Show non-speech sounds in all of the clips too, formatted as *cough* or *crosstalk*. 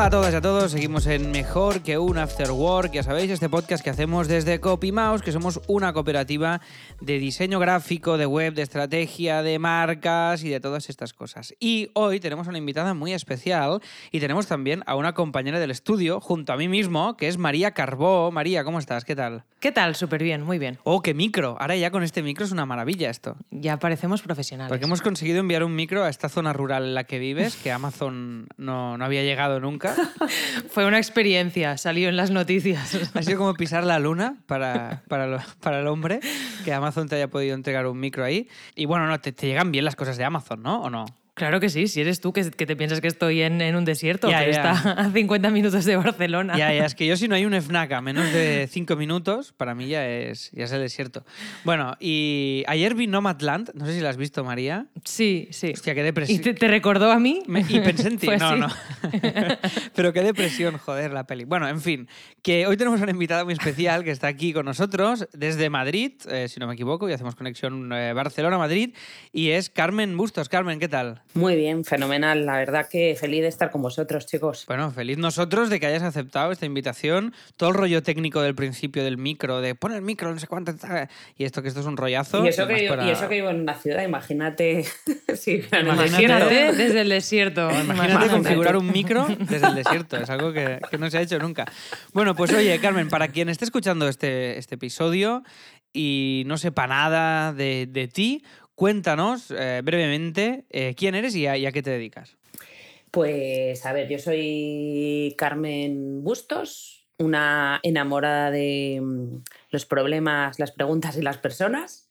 Hola a todas y a todos, seguimos en Mejor que un After Work, ya sabéis, este podcast que hacemos desde CopyMouse, que somos una cooperativa de diseño gráfico, de web, de estrategia, de marcas y de todas estas cosas. Y hoy tenemos una invitada muy especial y tenemos también a una compañera del estudio, junto a mí mismo, que es María Carbó. María, ¿cómo estás? ¿Qué tal? ¿Qué tal? Súper bien, muy bien. Oh, qué micro. Ahora ya con este micro es una maravilla esto. Ya parecemos profesionales. Porque hemos conseguido enviar un micro a esta zona rural en la que vives, que Amazon no, no había llegado nunca. *laughs* Fue una experiencia, salió en las noticias. *laughs* Ha sido como pisar la luna para, para, lo- para el hombre, que Amazon te haya podido entregar un micro ahí. Y bueno, no, te, te llegan bien las cosas de Amazon, ¿no? ¿O no? Claro que sí, si eres tú que, que te piensas que estoy en, en un desierto, Ya, pero ya. está a 50 minutos de Barcelona. Ya, ya, es que yo si no hay un FNAC a menos de *laughs* cinco minutos, para mí ya es, ya es el desierto. Bueno, y ayer vi Nomadland, no sé si la has visto, María. Sí, sí. Hostia, qué ¿Y depresión. te, te recordó a mí? Me- y pensé en *laughs* ti. Fue no, no. *laughs* Pero qué depresión, joder, la peli. Bueno, en fin, que hoy tenemos una invitada muy especial que está aquí con nosotros desde Madrid, eh, si no me equivoco, y hacemos conexión eh, Barcelona-Madrid, y es Carmen Bustos. Carmen, ¿qué tal? Muy bien, fenomenal. La verdad que feliz de estar con vosotros, chicos. Bueno, feliz nosotros de que hayas aceptado esta invitación. Todo el rollo técnico del principio del micro, de pon el micro, no sé cuánto. Y esto que esto es un rollazo. Y eso, que, para- y eso que vivo en una ciudad, imagínate. *laughs* sí, Imagínate. desde el desierto. *laughs* Imagínate Imagínate. configurar un micro *laughs* desde el desierto, es algo que, que no se ha hecho nunca. Bueno, pues oye, Carmen, para quien esté escuchando este, este episodio y no sepa nada de, de ti, cuéntanos eh, brevemente eh, quién eres y a, qué te dedicas. Pues a ver, yo soy Carmen Bustos, una enamorada de mm, los problemas, las preguntas y las personas.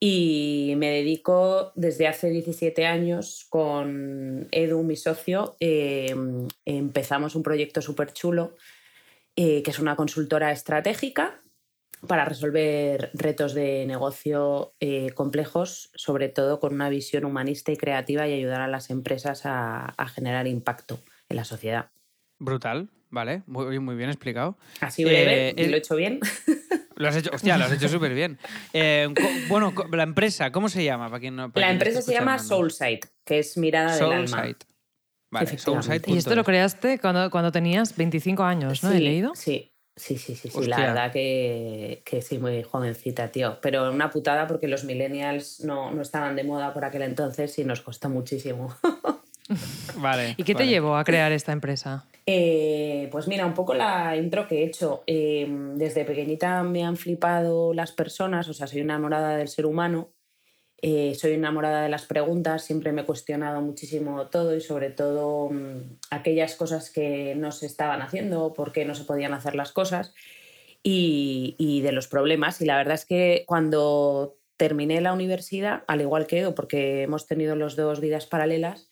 Y me dedico desde hace 17 años con Edu, mi socio. eh, empezamos un proyecto súper chulo, eh, que es una consultora estratégica para resolver retos de negocio eh, complejos, sobre todo con una visión humanista y creativa y ayudar a las empresas a, a generar impacto en la sociedad. Brutal, ¿vale? Muy, muy bien explicado. Así breve, Eh, y el- lo he hecho bien. *laughs* Lo has hecho, hostia, lo has hecho súper bien. Eh, bueno, la empresa, ¿cómo se llama? Para quien no, para La quien empresa se llama? Soulsight, que es mirada del alma. Soulsight. Vale, Efectivamente. Y esto lo creaste cuando, cuando tenías 25 años, ¿no? Sí, He leído. Sí, sí, sí, sí, sí. Hostia. La verdad que, que sí, muy jovencita, tío. Pero una putada porque los millennials no, no estaban de moda por aquel entonces y nos costó muchísimo. *laughs* Vale. ¿Y qué te llevó a crear esta empresa? Eh, pues mira, un poco la intro que he hecho. Eh, desde pequeñita me han flipado las personas, o sea, soy enamorada del ser humano, eh, soy enamorada de las preguntas, siempre me he cuestionado muchísimo todo y sobre todo mm, aquellas cosas que no se estaban haciendo, por qué no se podían hacer las cosas y, de los problemas. Y la verdad es que cuando terminé la universidad, al igual que Edu, porque hemos tenido los dos vidas paralelas,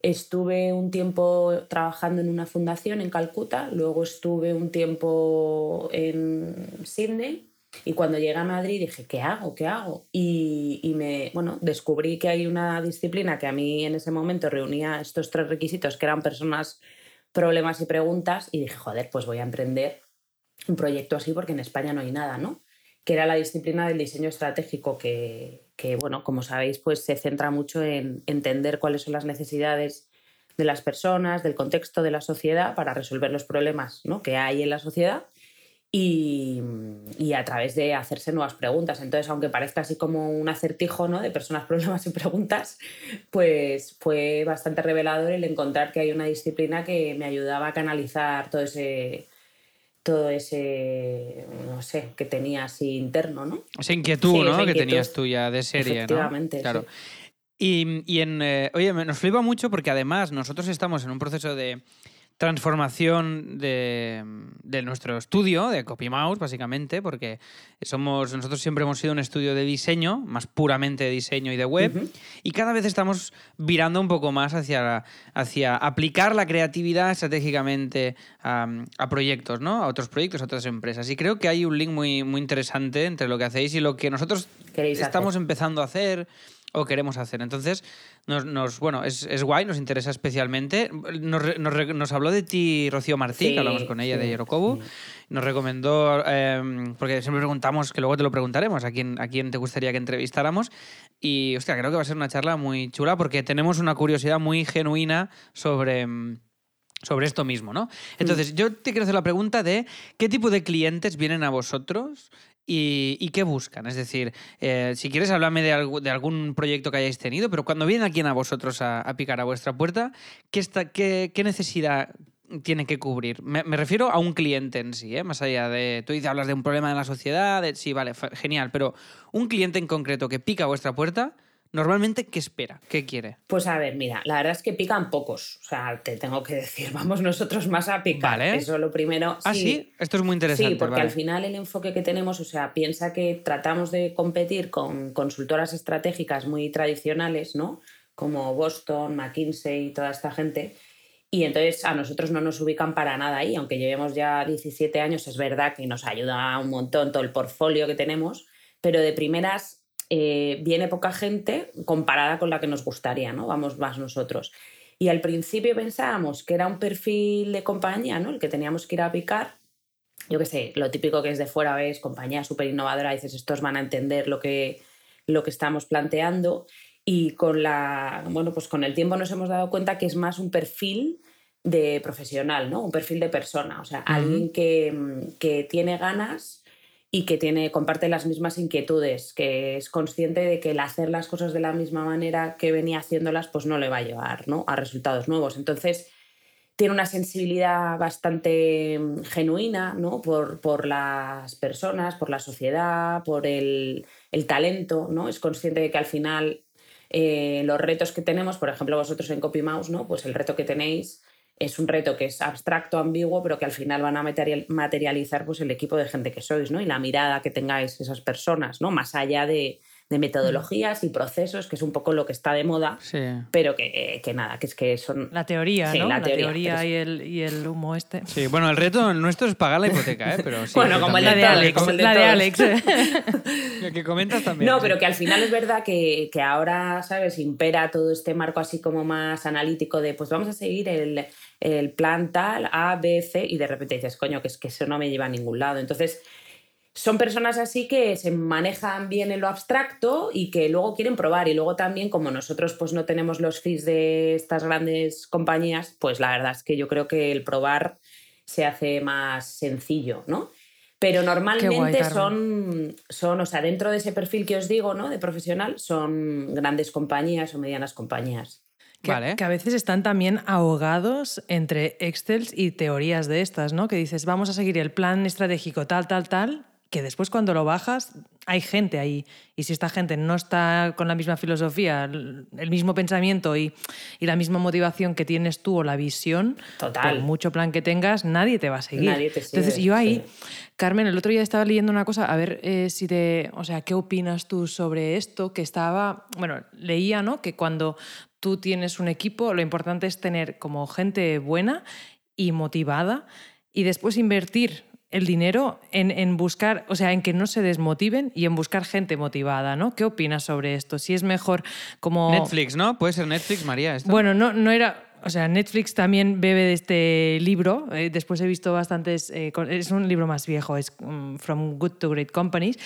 Estuve un tiempo trabajando en una fundación en Calcuta, luego estuve un tiempo en Sydney y cuando llegué a Madrid dije, ¿qué hago? ¿Qué hago? Y, y me, bueno, descubrí que hay una disciplina que a mí en ese momento reunía estos tres requisitos, que eran personas, problemas y preguntas, y dije, joder, pues voy a emprender un proyecto así porque en España no hay nada, ¿no? que era la disciplina del diseño estratégico, que, que, bueno, como sabéis, pues se centra mucho en entender cuáles son las necesidades de las personas, del contexto de la sociedad para resolver los problemas ¿no? que hay en la sociedad y, y a través de hacerse nuevas preguntas. Entonces, aunque parezca así como un acertijo ¿no? de personas, *laughs* problemas y preguntas, pues fue bastante revelador el encontrar que hay una disciplina que me ayudaba a canalizar todo ese todo ese, no sé, que tenía así interno, ¿no? Esa inquietud, Sí, ¿no? esa Que tenías tuya de serie, ¿no? Efectivamente, Claro. sí. Y, y en, eh, oye, me- nos flipa mucho porque además nosotros estamos en un proceso de transformación de, de nuestro estudio, de CopyMouse, básicamente, porque somos, nosotros siempre hemos sido un estudio de diseño, más puramente de diseño y de web, y cada vez estamos virando un poco más hacia, hacia aplicar la creatividad estratégicamente a, a proyectos, ¿no? A otros proyectos, a otras empresas. Y creo que hay un link muy, muy interesante entre lo que hacéis y lo que nosotros estamos hacer. empezando a hacer o queremos hacer. Entonces, nos, nos- bueno, es, es guay, nos interesa especialmente. Nos, habló de ti Rocío Martí, Sí, que hablamos con ella sí, de Yorokobu. sí. Nos recomendó, eh, porque siempre preguntamos, que luego te lo preguntaremos, a quién, a quién te gustaría que entrevistáramos. Y, hostia, creo que va a ser una charla muy chula porque tenemos una curiosidad muy genuina sobre... mm, sobre esto mismo, ¿no? Entonces, yo te quiero hacer la pregunta de qué tipo de clientes vienen a vosotros y, qué buscan. Es decir, eh, si quieres, háblame de, de, algún proyecto que hayáis tenido, pero cuando vienen aquí a vosotros a, picar a vuestra puerta, ¿qué, está, qué, qué necesidad tiene que cubrir. Me, refiero a un cliente en sí, ¿eh? más allá de. Tú dices, hablas de un problema de la sociedad, sí, vale, genial, pero un cliente en concreto que pica a vuestra puerta, normalmente, ¿qué espera? ¿Qué quiere? Pues a ver, mira, la verdad es que pican pocos. O sea, te tengo que decir, *laughs* vamos nosotros más a picar. Vale. Eso lo primero. Ah, sí, esto es muy interesante. Sí, porque al final el enfoque que tenemos, o sea, piensa que tratamos de competir con consultoras estratégicas muy tradicionales, ¿no? Como Boston, McKinsey y toda esta gente y entonces a nosotros no nos ubican para nada ahí, aunque llevemos ya 17 años, es verdad que nos ayuda un montón todo el portfolio que tenemos, pero de primeras eh, viene poca gente comparada con la que nos gustaría, ¿no? Vamos más nosotros. Y al principio pensábamos que era un perfil de compañía, ¿no? El que teníamos que ir a picar. Yo qué sé, lo típico que es de fuera ves compañía súper innovadora, dices, estos van a entender lo que, lo que estamos planteando y con la bueno pues con el tiempo nos hemos dado cuenta que es más un perfil de profesional no un perfil de persona o sea alguien que, tiene ganas y que tiene comparte las mismas inquietudes que es consciente de que el hacer las cosas de la misma manera que venía haciéndolas pues no le va a llevar ¿no? a resultados nuevos entonces tiene una sensibilidad bastante genuina ¿no? por, por las personas, por la sociedad, por el, el talento, ¿no? Es consciente de que al final eh, los retos que tenemos, por ejemplo, vosotros en CopyMouse, ¿no? Pues el reto que tenéis es un reto que es abstracto, ambiguo, pero que al final van a materializar pues, el equipo de gente que sois, ¿no? Y la mirada que tengáis esas personas, ¿no? Más allá de, de metodologías y procesos, que es un poco lo que está de moda, pero que, que, nada, que es que son... La teoría, ¿no? La, teoría, y, el, y, el, humo este. Sí, bueno, el reto nuestro es pagar la hipoteca, ¿eh? Pero bueno, como el de Alex. la de Alex. *laughs* lo que comentas también. No, pero que al final es verdad que, que ahora, ¿sabes? Impera todo este marco así como más analítico de, pues vamos a seguir el, el plan tal, A, B, C, y de repente dices, coño, que es que eso no me lleva a ningún lado. Entonces son personas así que se manejan bien en lo abstracto y que luego quieren probar. Y luego también, como nosotros pues no tenemos los fees de estas grandes compañías, pues la verdad es que yo creo que el probar se hace más sencillo, ¿no? Pero normalmente son, son, o sea, dentro de ese perfil que os digo, ¿no? De profesional, son grandes compañías o medianas compañías. Que, vale. que, a veces están también ahogados entre Excel y teorías de estas, ¿no? Que dices, vamos a seguir el plan estratégico tal, tal, tal, que después cuando lo bajas hay gente ahí y si esta gente no está con la misma filosofía, el mismo pensamiento y, la misma motivación que tienes tú o la visión, Total. por mucho plan que tengas, nadie te va a seguir. Nadie te sigue, Entonces yo ahí, Carmen, el otro día estaba leyendo una cosa, a ver eh, si te, o sea, ¿qué opinas tú sobre esto? Que estaba, bueno, leía, ¿no? Que cuando tú tienes un equipo, lo importante es tener como gente buena y motivada y después invertir el dinero en, buscar, o sea, en que no se desmotiven y en buscar gente motivada, ¿no? ¿Qué opinas sobre esto? Si es mejor como... Netflix, ¿no? Puede ser Netflix, María. Bueno, no, no era... O sea, Netflix también bebe de este libro. Eh, después he visto bastantes... Eh, es un libro más viejo, es mm, From Good to Great Companies.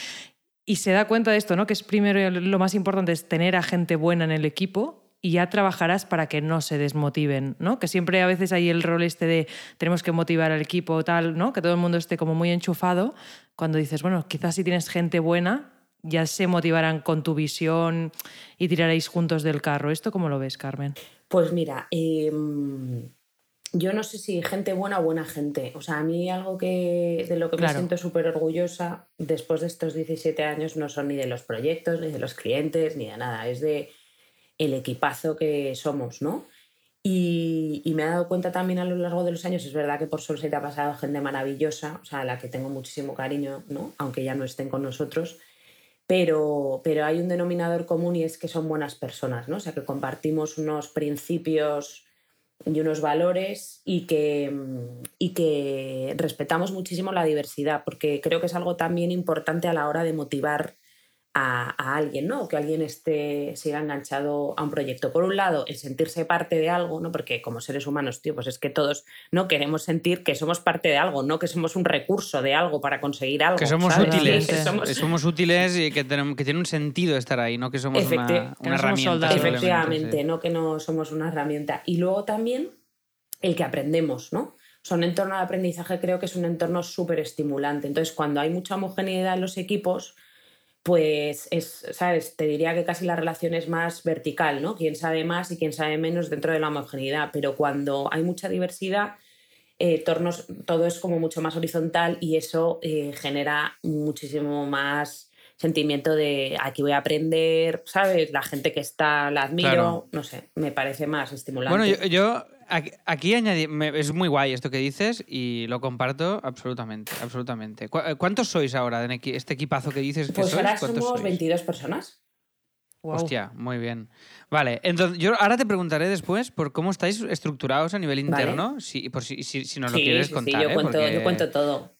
Y se da cuenta de esto, ¿no? Que es primero lo más importante es tener a gente buena en el equipo y ya trabajarás para que no se desmotiven, ¿no? Que siempre a veces hay el rol este de tenemos que motivar al equipo tal, ¿no? Que todo el mundo esté como muy enchufado. Cuando dices, bueno, quizás si tienes gente buena, ya se motivarán con tu visión y tiraréis juntos del carro. ¿Esto cómo lo ves, Carmen? Pues mira, em, yo no sé si gente buena o buena gente. O sea, a mí algo que de lo que me siento súper orgullosa después de estos 17 años no son ni de los proyectos, ni de los clientes, ni de nada. Es de el equipazo que somos, ¿no? Y, me he dado cuenta también a lo largo de los años, es verdad que por te ha pasado gente maravillosa, o sea, a la que tengo muchísimo cariño, ¿no? Aunque ya no estén con nosotros, pero, pero hay un denominador común y es que son buenas personas, ¿no? O sea, que compartimos unos principios y unos valores y que, y que respetamos muchísimo la diversidad, porque creo que es algo también importante a la hora de motivar a, alguien, ¿no? O que alguien esté, siga enganchado a un proyecto. Por un lado, el sentirse parte de algo, ¿no? Porque como seres humanos, tío, pues es que todos no queremos sentir que somos parte de algo, no que somos un recurso de algo para conseguir algo. Que somos útiles. Que somos... útiles y que, tenemos, que tiene un sentido estar ahí, no que somos una, herramienta. Efectivamente, no que no somos una herramienta. Y luego también el que aprendemos, ¿no? Un entorno de aprendizaje creo que es un entorno súper estimulante. Entonces, cuando hay mucha homogeneidad en los equipos, pues es, ¿sabes? Te diría que casi la relación es más vertical, ¿no? Quién sabe más y quién sabe menos dentro de la homogeneidad. Pero cuando hay mucha diversidad, eh, tornos, todo es como mucho más horizontal y eso eh, genera muchísimo más sentimiento de aquí voy a aprender, ¿sabes? La gente que está la admiro, no sé, me parece más estimulante. Bueno, yo, aquí, añadí, es muy guay esto que dices y lo comparto absolutamente, absolutamente. Eh, ¿Cuántos sois ahora en este equipazo que dices que pues sois? ahora somos 22 personas. Hostia, muy bien. Vale, entonces yo ahora te preguntaré después por cómo estáis estructurados a nivel interno, si, por si, si, nos lo quieres contar. Sí, yo, ¿eh? cuento, yo cuento todo.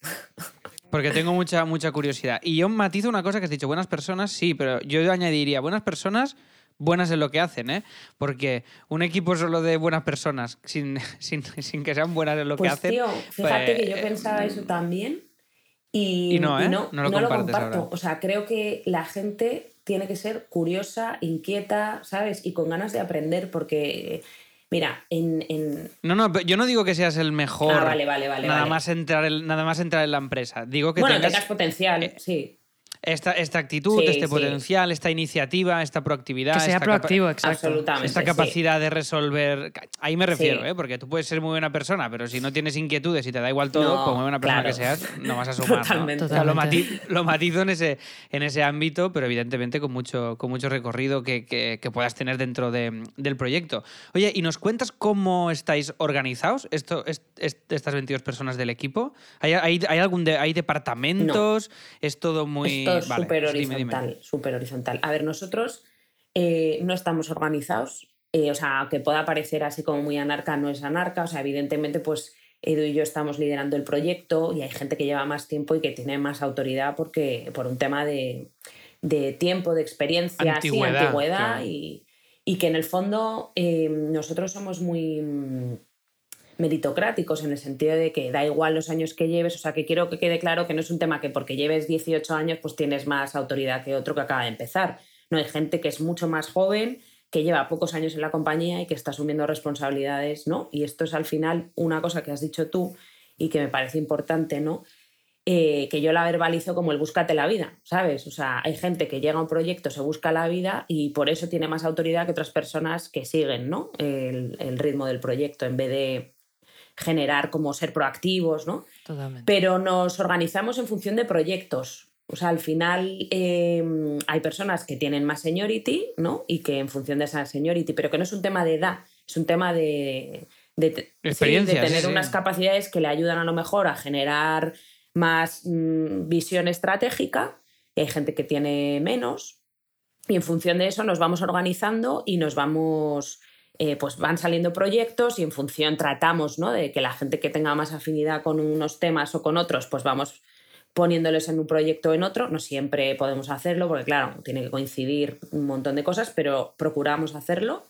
Porque tengo mucha, mucha curiosidad. Y yo matizo una cosa que has dicho, buenas personas, sí, pero yo añadiría buenas personas buenas en lo que hacen, ¿eh? Porque un equipo solo de buenas personas, sin, *laughs* sin, que sean buenas en lo que pues, hacen. Tío, fíjate que yo pues, pensaba eso también. Y, no, ¿eh? no, lo, comparto. O sea, creo que la gente tiene que ser curiosa, inquieta, ¿sabes? Y con ganas de aprender, porque Mira, en, No, no, yo no digo que seas el mejor. Ah, vale, vale, vale. Nada, Más entrar nada más entrar en la empresa. Digo que bueno, tengas, potencial, eh, sí esta, esta actitud, este potencial, esta iniciativa, esta proactividad. Que sea esta proactivo, exacto. Absolutamente. Esta capacidad de resolver. Ahí me refiero, ¿eh? porque tú puedes ser muy buena persona, pero si no tienes inquietudes y te da igual todo, como muy buena persona que seas, no vas a sumar. *laughs* Totalmente. lo, matizo, en ese, en ese ámbito, pero evidentemente con mucho, con mucho recorrido que, que, puedas tener dentro de, del proyecto. Oye, ¿y nos cuentas cómo estáis organizados, esto, estas 22 personas del equipo? ¿Hay, hay, hay algún hay departamentos? Es todo muy. Es súper horizontal, súper horizontal. A ver, nosotros eh, no estamos organizados, eh, o sea, que pueda parecer así como muy anarca, no es anarca, o sea, evidentemente, pues Edu y yo estamos liderando el proyecto y hay gente que lleva más tiempo y que tiene más autoridad porque por un tema de, tiempo, de experiencia, antigüedad, y, que en el fondo eh, nosotros somos muy meritocráticos en el sentido de que da igual los años que lleves, o sea, que quiero que quede claro que no es un tema que porque lleves 18 años pues tienes más autoridad que otro que acaba de empezar. No hay gente que es mucho más joven, que lleva pocos años en la compañía y que está asumiendo responsabilidades, ¿no? Y esto es al final una cosa que has dicho tú y que me parece importante, ¿no? Eh, que yo la verbalizo como el búscate la vida, ¿sabes? O sea, hay gente que llega a un proyecto, se busca la vida y por eso tiene más autoridad que otras personas que siguen, ¿no? el, el ritmo del proyecto en vez de generar como ser proactivos, ¿no? Totalmente. Pero nos organizamos en función de proyectos. O sea, al final em, hay personas que tienen más seniority, ¿no? Y que en función de esa seniority, pero que no es un tema de edad, es un tema de, de, tener unas capacidades que le ayudan a lo mejor a generar más mm, visión estratégica. Y hay gente que tiene menos. Y en función de eso nos vamos organizando y nos vamos eh, pues van saliendo proyectos y en función tratamos ¿no? de que la gente que tenga más afinidad con unos temas o con otros, pues vamos poniéndoles en un proyecto o en otro. No siempre podemos hacerlo porque, claro, tiene que coincidir un montón de cosas, pero procuramos hacerlo.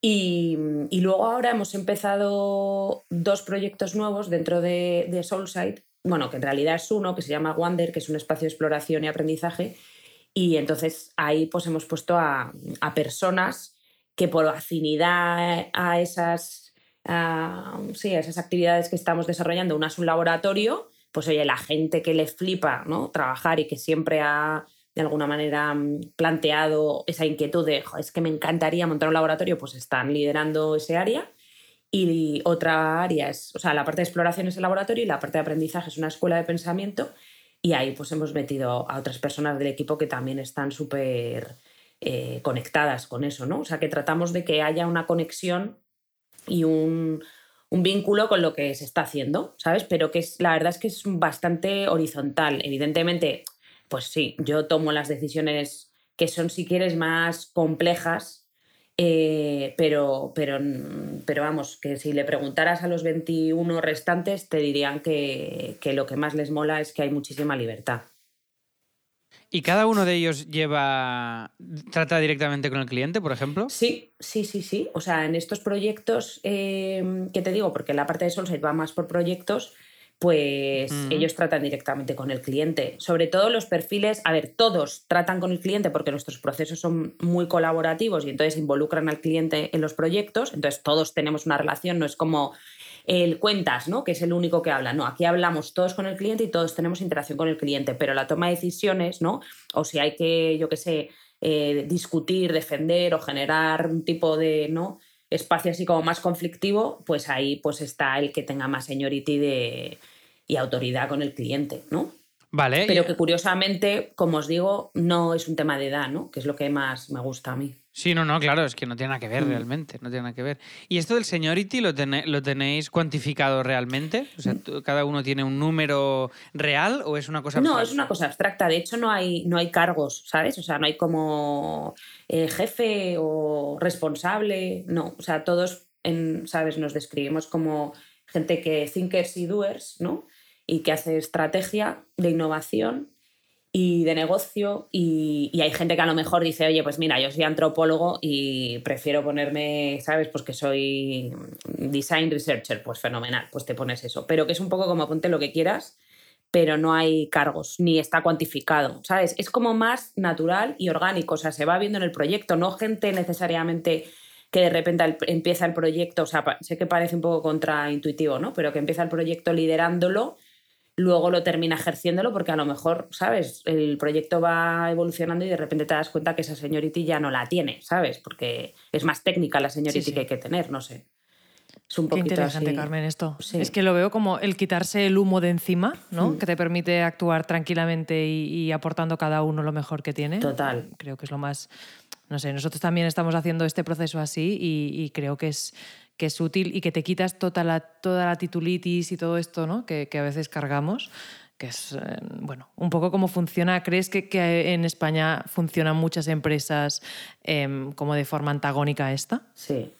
Y, luego ahora hemos empezado dos proyectos nuevos dentro de, de Soulside, bueno, que en realidad es uno que se llama Wander, que es un espacio de exploración y aprendizaje. Y entonces ahí pues hemos puesto a, a personas que por afinidad a esas, sí, esas actividades que estamos desarrollando, una es un laboratorio, pues oye, la gente que le flipa ¿no? trabajar y que siempre ha de alguna manera mm, planteado esa inquietud de es que me encantaría montar un laboratorio, pues están liderando ese área. Y otra área es, o sea, la parte de exploración es el laboratorio y la parte de aprendizaje es una escuela de pensamiento. Y ahí pues hemos metido a otras personas del equipo que también están súper eh, conectadas con eso, ¿no? O sea, que tratamos de que haya una conexión y un, vínculo con lo que se está haciendo, ¿sabes? Pero que la verdad es que es bastante horizontal. Evidentemente, pues sí, yo tomo las decisiones que son, si quieres, más complejas, eh, pero, pero, pero vamos, que si le preguntaras a los 21 restantes, te dirían que lo que más les mola es que hay muchísima libertad. ¿Y cada uno de ellos lleva, trata directamente con el cliente, por ejemplo? Sí, sí, sí, sí. O sea, en estos proyectos, eh, ¿qué te digo? Porque la parte de Solside va más por proyectos, pues ellos tratan directamente con el cliente. Sobre todo los perfiles, a ver, todos tratan con el cliente porque nuestros procesos son muy colaborativos y entonces involucran al cliente en los proyectos, entonces todos tenemos una relación, no es como el cuentas, ¿no? Que es el único que habla. No, aquí hablamos todos con el cliente y todos tenemos interacción con el cliente, pero la toma de decisiones, ¿no? O si hay que, yo qué sé, eh, discutir, defender o generar un tipo de, ¿no? espacio así como más conflictivo, pues ahí pues está el que tenga más seniority de, y autoridad con el cliente, ¿no? Vale. Pero y- que curiosamente, como os digo, no es un tema de edad, ¿no? Que es lo que más me gusta a mí. Sí, no, no, claro, es que no tiene nada que ver Mm. realmente, no tiene nada que ver. ¿Y esto del seniority lo, tene- lo tenéis cuantificado realmente? O Mm. sea, tú- ¿cada uno tiene un número real o es una cosa No, abstracta? es una cosa abstracta. De hecho, no hay, no hay cargos, ¿sabes? O sea, no hay como eh, jefe o responsable. No, o sea, todos, en, ¿sabes? Nos describimos como gente que thinkers y doers, ¿no? Y que hace estrategia de innovación y de negocio. Y, y hay gente que a lo mejor dice, oye, pues mira, yo soy antropólogo y prefiero ponerme, ¿sabes? Pues que soy design researcher. Pues fenomenal, pues te pones eso. Pero que es un poco como ponte lo que quieras pero no hay cargos, ni está cuantificado, ¿sabes? Es como más natural y orgánico, o sea, se va viendo en el proyecto, no gente necesariamente que de repente empieza el proyecto, o sea, sé que parece un poco contraintuitivo, ¿no? Pero que empieza el proyecto liderándolo, luego lo termina ejerciéndolo, porque a lo mejor, ¿sabes? El proyecto va evolucionando y de repente te das cuenta que esa seniority ya no la tiene, ¿sabes? Porque es más técnica la seniority Sí, sí. que hay que tener, no sé. Es un Qué poquito interesante, así. Carmen, esto. Sí. Es que lo veo como el quitarse el humo de encima, ¿no? Mm. Que te permite actuar tranquilamente y, y aportando cada uno lo mejor que tiene. Total. Creo que es lo más. No sé, nosotros también estamos haciendo este proceso así y, y creo que es, que es útil y que te quitas toda la, toda la titulitis y todo esto, ¿no? Que, a veces cargamos. Que es, eh, bueno, un poco cómo funciona. ¿Crees que, en España funcionan muchas empresas em, como de forma antagónica a esta? Sí.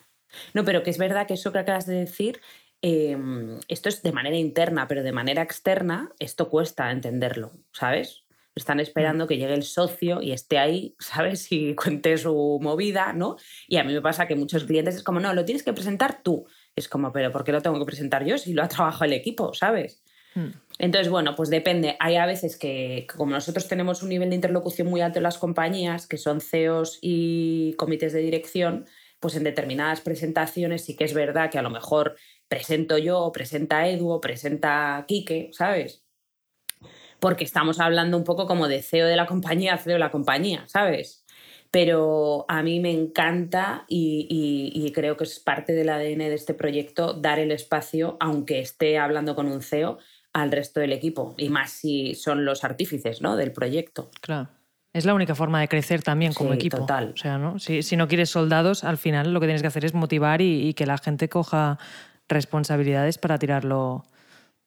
No, pero que es verdad que eso que acabas de decir, eh, esto es de manera interna, pero de manera externa, esto cuesta entenderlo, ¿sabes? Están esperando que llegue el socio y esté ahí, ¿sabes? Y cuente su movida, ¿no? Y a mí me pasa que muchos clientes es como, no, lo tienes que presentar tú. Es como, pero ¿por qué lo tengo que presentar yo si lo ha trabajado el equipo, ¿sabes? Hmm. Entonces, bueno, pues depende. Hay a veces que, como nosotros tenemos un nivel de interlocución muy alto en las compañías, que son CEOs y comités de dirección, pues en determinadas presentaciones sí que es verdad que a lo mejor presento yo, presenta Edu, o presenta Quique, ¿sabes? Porque estamos hablando un poco como de CEO de la compañía, CEO de la compañía, ¿sabes? Pero a mí me encanta y, y- y creo que es parte del ADN de este proyecto dar el espacio, aunque esté hablando con un CEO, al resto del equipo. Y más si son los artífices ¿no? del proyecto. Claro. Es la única forma de crecer también como Sí, equipo. total. O sea, ¿no? Si, si no quieres soldados, al final lo que tienes que hacer es motivar y, y que la gente coja responsabilidades para tirarlo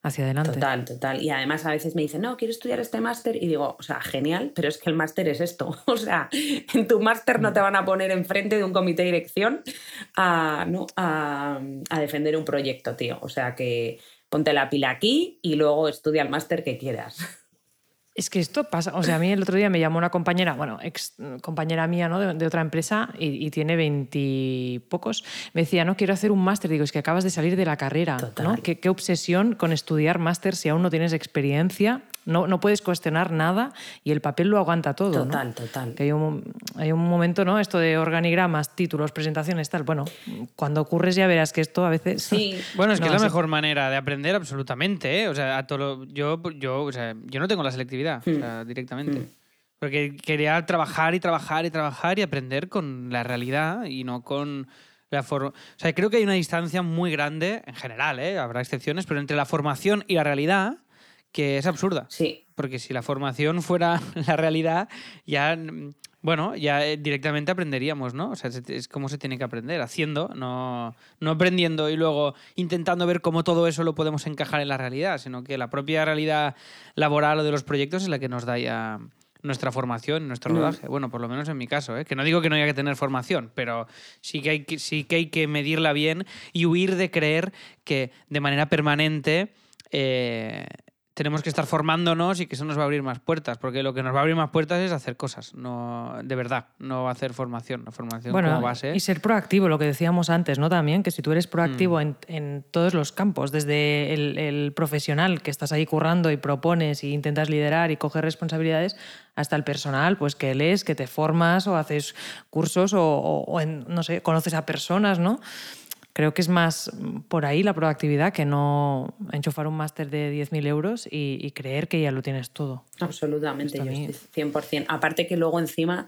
hacia adelante. Total, total. Y además a veces me dicen, no, quiero estudiar este máster. Y digo, o sea, genial, pero es que el máster es esto. *laughs* O sea, en tu máster no te van a poner enfrente de un comité de dirección a, ¿no? a, a defender un proyecto, tío. O sea, que ponte la pila aquí y luego estudia el máster que quieras. Es que esto pasa, o sea, a mí el otro día me llamó una compañera, bueno, ex compañera mía, ¿no? De, de otra empresa y, y tiene veintipocos. Me decía, no, quiero hacer un máster. Digo, es que acabas de salir de la carrera, ¿no? Total. ¿Qué, qué obsesión con estudiar máster si aún no tienes experiencia, no, no puedes cuestionar nada y el papel lo aguanta todo, ¿no? Total, total. Que hay un, hay un momento, ¿no? Esto de organigramas, títulos, presentaciones, tal. Bueno, cuando ocurres ya verás que esto a veces... Sí, *laughs* Bueno, es que No, es la mejor manera de aprender absolutamente, ¿eh? O sea, a todo lo- yo, yo, o sea, yo no tengo la selectividad, o Hmm. sea, directamente. Hmm. Porque quería trabajar y trabajar y trabajar y aprender con la realidad y no con la forma... O sea, creo que hay una distancia muy grande, en general, ¿eh? Habrá excepciones, pero entre la formación y la realidad que es absurda. sí. Porque si la formación fuera *laughs* la realidad, ya, mm, bueno, ya eh, directamente aprenderíamos, ¿no? O sea, es- como se tiene que aprender, haciendo, no, no aprendiendo y luego intentando ver cómo todo eso lo podemos encajar en la realidad, sino que la propia realidad laboral o de los proyectos es la que nos da ya nuestra formación, nuestro Mm. rodaje. Bueno, por lo menos en mi caso, ¿eh? que no digo que no haya que tener formación, pero sí que, hay que, sí que hay que medirla bien y huir de creer que de manera permanente eh, tenemos que estar formándonos y que eso nos va a abrir más puertas, porque lo que nos va a abrir más puertas es hacer cosas, no de verdad, no hacer formación, la formación Bueno, como base. y ser proactivo, lo que decíamos antes, ¿no? También, que si tú eres proactivo en, en todos los campos, desde el, el profesional, que estás ahí currando y propones y intentas liderar y coger responsabilidades, hasta el personal, pues que lees, que te formas o haces cursos o, o- o en, no sé, conoces a personas, ¿no? Creo que es más por ahí la proactividad que no enchufar un máster de 10.000 euros y, y creer que ya lo tienes todo. Absolutamente, yo estoy 100%. Aparte que luego encima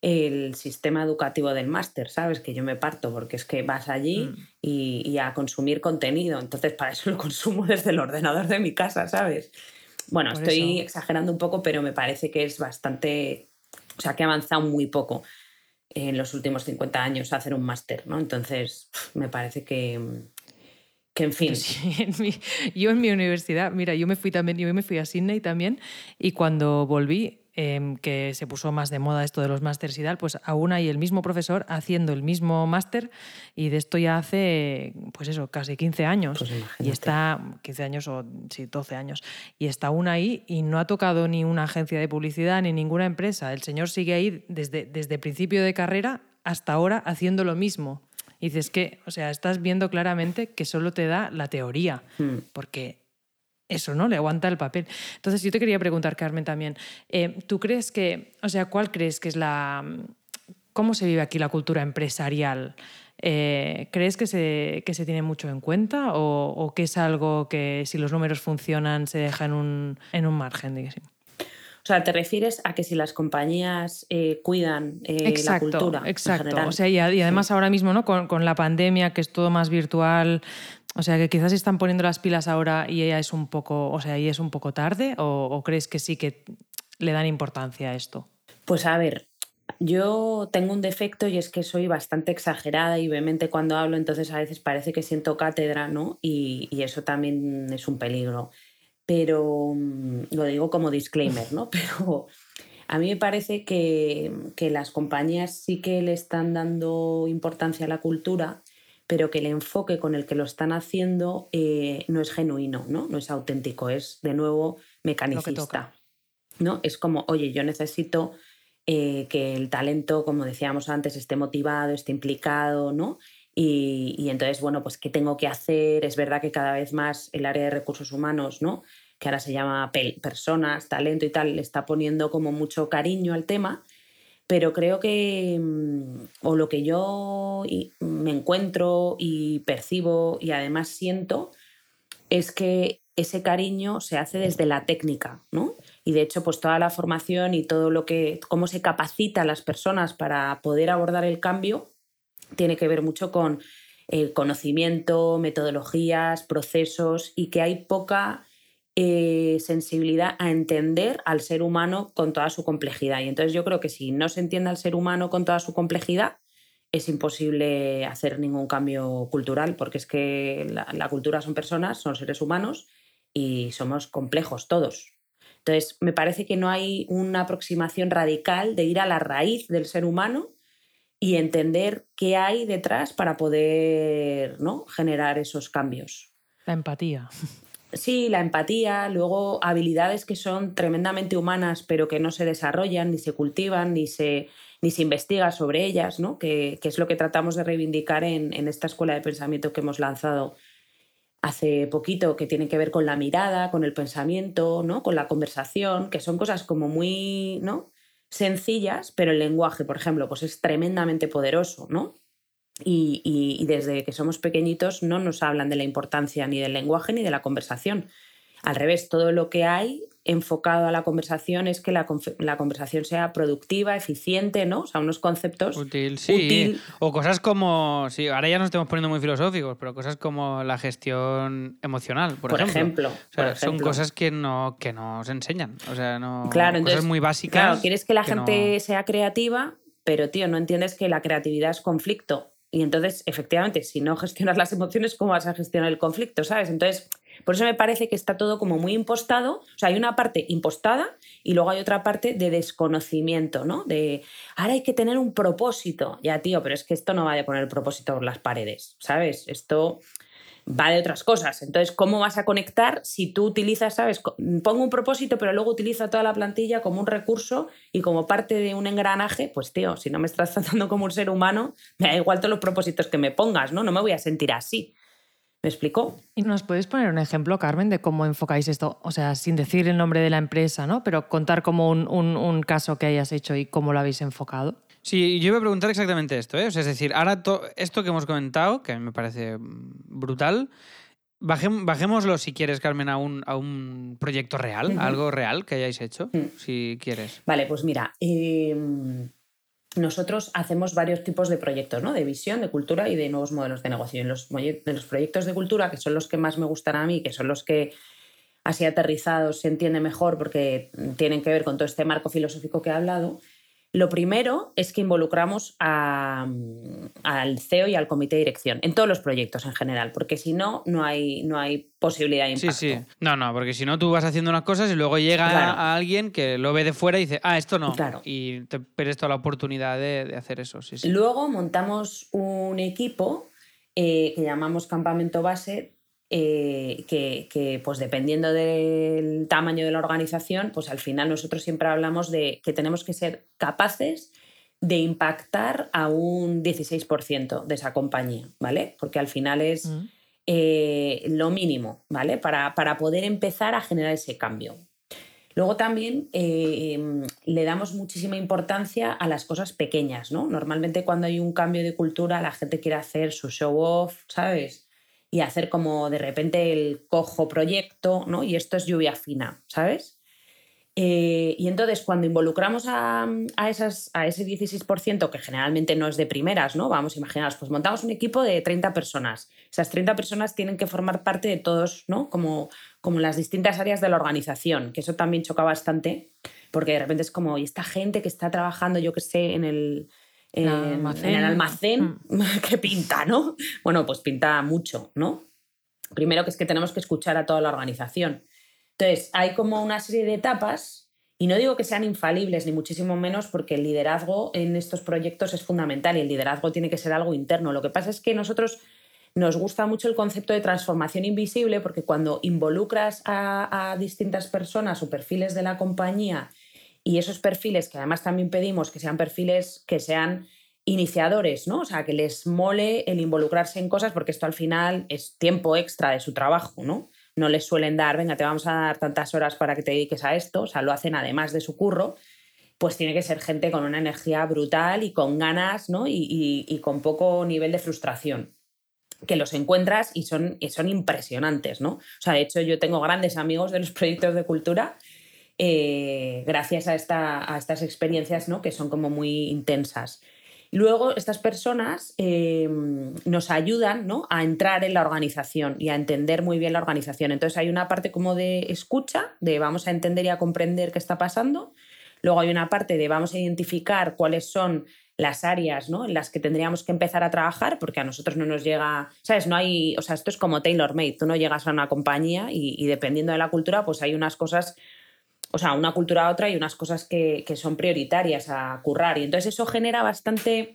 el sistema educativo del máster, ¿sabes? Que yo me parto porque es que vas allí Mm. y, y a consumir contenido. Entonces, para eso lo *laughs* consumo desde el ordenador de mi casa, ¿sabes? Bueno, Por estoy eso. exagerando un poco, pero me parece que es bastante... O sea, que ha avanzado muy poco en los últimos 50 años hacer un máster, ¿no? Entonces, me parece que... Que en fin, *laughs* en mi- yo en mi universidad, mira, yo me fui también, yo me fui a Sydney también y cuando volví, em, que se puso más de moda esto de los másters y tal, pues aún hay el mismo profesor haciendo el mismo máster y de esto ya hace, pues eso, casi 15 años. Pues y está, 15 años o sí, 12 años, y está aún ahí y no ha tocado ni una agencia de publicidad ni ninguna empresa. El señor sigue ahí desde, desde principio de carrera hasta ahora haciendo lo mismo. Y dices que, o sea, estás viendo claramente que solo te da la teoría, Mm. porque eso, ¿no? Le aguanta el papel. Entonces, yo te quería preguntar, Carmen, también, eh, ¿tú crees que, o sea, cuál crees que es la... ¿Cómo se vive aquí la cultura empresarial? Eh, ¿Crees que se, que se tiene mucho en cuenta o, o que es algo que si los números funcionan se deja en un, en un margen? digamos? O sea, ¿te refieres a que si las compañías eh, cuidan eh, exacto, la cultura? en Exacto. general? O sea, y además ahora mismo, ¿no? Con, con la pandemia, que es todo más virtual, o sea, que quizás están poniendo las pilas ahora y ella es un poco, o sea, y es un poco tarde, o, crees que sí que le dan importancia a esto? Pues a ver, yo tengo un defecto y es que soy bastante exagerada y vehemente cuando hablo, entonces a veces parece que siento cátedra, ¿no? Y, y eso también es un peligro. Pero mm, lo digo como disclaimer, ¿no? *laughs* Pero a mí me parece que, que las compañías sí que le están dando importancia a la cultura, pero que el enfoque con el que lo están haciendo eh, no es genuino, ¿no? No es auténtico, es de nuevo mecanicista. ¿no? Es como, oye, yo necesito eh, que el talento, como decíamos antes, esté motivado, esté implicado, ¿no? Y, y entonces, bueno, pues, ¿qué tengo que hacer? Es verdad que cada vez más el área de recursos humanos, ¿no? Que ahora se llama personas, talento y tal, le está poniendo como mucho cariño al tema, pero creo que, mm, o lo que yo me encuentro y percibo y además siento, es que ese cariño se hace desde la técnica, ¿no? Y de hecho, pues toda la formación y todo lo que, cómo se capacita a las personas para poder abordar el cambio, tiene que ver mucho con el conocimiento, metodologías, procesos y que hay poca eh, sensibilidad a entender al ser humano con toda su complejidad. Y entonces yo creo que si no se entiende al ser humano con toda su complejidad, es imposible hacer ningún cambio cultural, porque es que la, la cultura son personas, son seres humanos y somos complejos todos. Entonces, me parece que no hay una aproximación radical de ir a la raíz del ser humano y entender qué hay detrás para poder ¿no? generar esos cambios. La empatía. Sí, la empatía, luego habilidades que son tremendamente humanas, pero que no se desarrollan, ni se cultivan, ni se, ni se investiga sobre ellas, ¿no? que, es lo que tratamos de reivindicar en, en esta escuela de pensamiento que hemos lanzado hace poquito, que tiene que ver con la mirada, con el pensamiento, ¿no? con la conversación, que son cosas como muy ¿no? sencillas, pero el lenguaje, por ejemplo, pues es tremendamente poderoso, ¿no? Y, y- y desde que somos pequeñitos no nos hablan de la importancia ni del lenguaje ni de la conversación. Al revés, todo lo que hay enfocado a la conversación es que la, la conversación sea productiva, eficiente, ¿no? O sea, unos conceptos Útil, sí. útil. O cosas como, sí, ahora ya nos estamos poniendo muy filosóficos, pero cosas como la gestión emocional, por, por ejemplo. O sea, por son ejemplo. cosas que no, que nos enseñan. O sea, no. Claro, cosas entonces, muy básicas. Claro, quieres que la que gente no- sea creativa, pero tío, no entiendes que la creatividad es conflicto. Y entonces, efectivamente, si no gestionas las emociones, ¿cómo vas a gestionar el conflicto? ¿Sabes? Entonces, por eso me parece que está todo como muy impostado. O sea, hay una parte impostada y luego hay otra parte de desconocimiento, ¿no? De ahora hay que tener un propósito. Ya, tío, pero es que esto no va de poner propósito por las paredes, ¿sabes? Esto va de otras cosas. Entonces, ¿cómo vas a conectar si tú utilizas, sabes, pongo un propósito, pero luego utilizo toda la plantilla como un recurso y como parte de un engranaje? Pues tío, si no me estás *laughs* tratando como un ser humano, me da igual todos los propósitos que me pongas, ¿no? No me voy a sentir así. ¿Me explico? ¿Y nos puedes poner un ejemplo, Carmen, de cómo enfocáis esto? O sea, sin decir el nombre de la empresa, ¿no? Pero contar como un, un caso que hayas hecho y cómo lo habéis enfocado. Sí, yo iba a preguntar exactamente esto. ¿eh? es decir, ahora esto que hemos comentado, que me parece brutal, bajémoslo si quieres, Carmen, a un, a un proyecto real, algo real que hayáis hecho, si quieres. Vale, pues mira, em, nosotros hacemos varios tipos de proyectos, ¿no? De visión, de cultura y de nuevos modelos de negocio. En los, en los proyectos de cultura, que son los que más me gustan a mí, que son los que así aterrizados se entiende mejor porque tienen que ver con todo este marco filosófico que he hablado, lo primero es que involucramos al CEO y al comité de dirección en todos los proyectos en general, porque si no, no hay, no hay posibilidad de impacto. Sí, sí. No, no, porque si no, tú vas haciendo unas cosas y luego llega a alguien que lo ve de fuera y dice, ah, esto no. Claro. Y te pierdes toda la oportunidad de, hacer eso. Sí, sí. Luego montamos un equipo eh, que llamamos campamento base eh, que, pues dependiendo del tamaño de la organización, pues al final nosotros siempre hablamos de que tenemos que ser capaces de impactar a un 16% de esa compañía, ¿vale? Porque al final es mm. eh, lo mínimo, ¿vale? Para, para, poder empezar a generar ese cambio. Luego también eh, em, le damos muchísima importancia a las cosas pequeñas, ¿no? Normalmente cuando hay un cambio de cultura la gente quiere hacer su show off, ¿sabes? Y hacer como de repente el cojo proyecto, ¿no? Y esto es lluvia fina, ¿sabes? Eh, y entonces cuando involucramos a, esas, a ese 16%, que generalmente no es de primeras, ¿no? Vamos, a imaginaros, pues montamos un equipo de 30 personas. Esas 30 personas tienen que formar parte de todos, ¿no? Como, como las distintas áreas de la organización, que eso también choca bastante, porque de repente es como, y esta gente que está trabajando, yo que sé, en el, en, el almacén, mm. *laughs* que pinta, ¿no? Bueno, pues pinta mucho, ¿no? Primero que es que tenemos que escuchar a toda la organización. Entonces, hay como una serie de etapas, y no digo que sean infalibles, ni muchísimo menos, porque el liderazgo en estos proyectos es fundamental y el liderazgo tiene que ser algo interno. Lo que pasa es que nosotros nos gusta mucho el concepto de transformación invisible porque cuando involucras a, a distintas personas o perfiles de la compañía y esos perfiles, que además también pedimos que sean perfiles que sean iniciadores, ¿no? O sea, que les mole el involucrarse en cosas porque esto al final es tiempo extra de su trabajo, ¿no? No les suelen dar, venga, te vamos a dar tantas horas para que te dediques a esto, o sea, lo hacen además de su curro, pues tiene que ser gente con una energía brutal y con ganas, ¿no? Y, con poco nivel de frustración que los encuentras y son, y son impresionantes, ¿no? O sea, de hecho yo tengo grandes amigos de los *laughs* proyectos de cultura eh, gracias a, esta, a, estas experiencias ¿no? que son como muy intensas. Luego, estas personas eh, nos ayudan ¿no? a entrar en la organización y a entender muy bien la organización. Entonces, hay una parte como de escucha, de vamos a entender y a comprender qué está pasando. Luego hay una parte de vamos a identificar cuáles son las áreas ¿no? en las que tendríamos que empezar a trabajar, porque a nosotros no nos llega, ¿sabes? No hay, o sea, esto es como tailor-made, tú no llegas a una compañía y, dependiendo de la cultura, pues hay unas cosas o sea, una cultura a otra y unas cosas que, son prioritarias a currar. Y entonces eso genera bastante,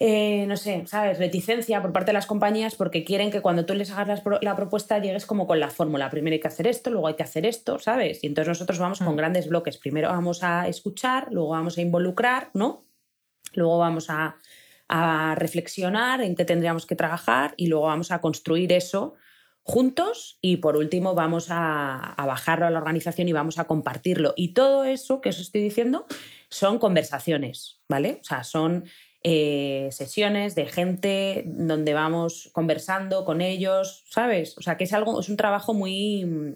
eh, no sé, ¿sabes? Reticencia por parte de las compañías porque quieren que cuando tú les hagas la, propuesta llegues como con la fórmula. Primero hay que hacer esto, luego hay que hacer esto, ¿sabes? Y entonces nosotros vamos con mm. grandes bloques. Primero vamos a escuchar, luego vamos a involucrar, ¿no? Luego vamos a, a reflexionar en qué tendríamos que trabajar y luego vamos a construir eso juntos y por último vamos a, bajarlo a la organización y vamos a compartirlo. Y todo eso que os estoy diciendo son conversaciones, ¿vale? O sea, son eh, sesiones de gente donde vamos conversando con ellos, ¿sabes? O sea, que es algo, es un trabajo muy mm,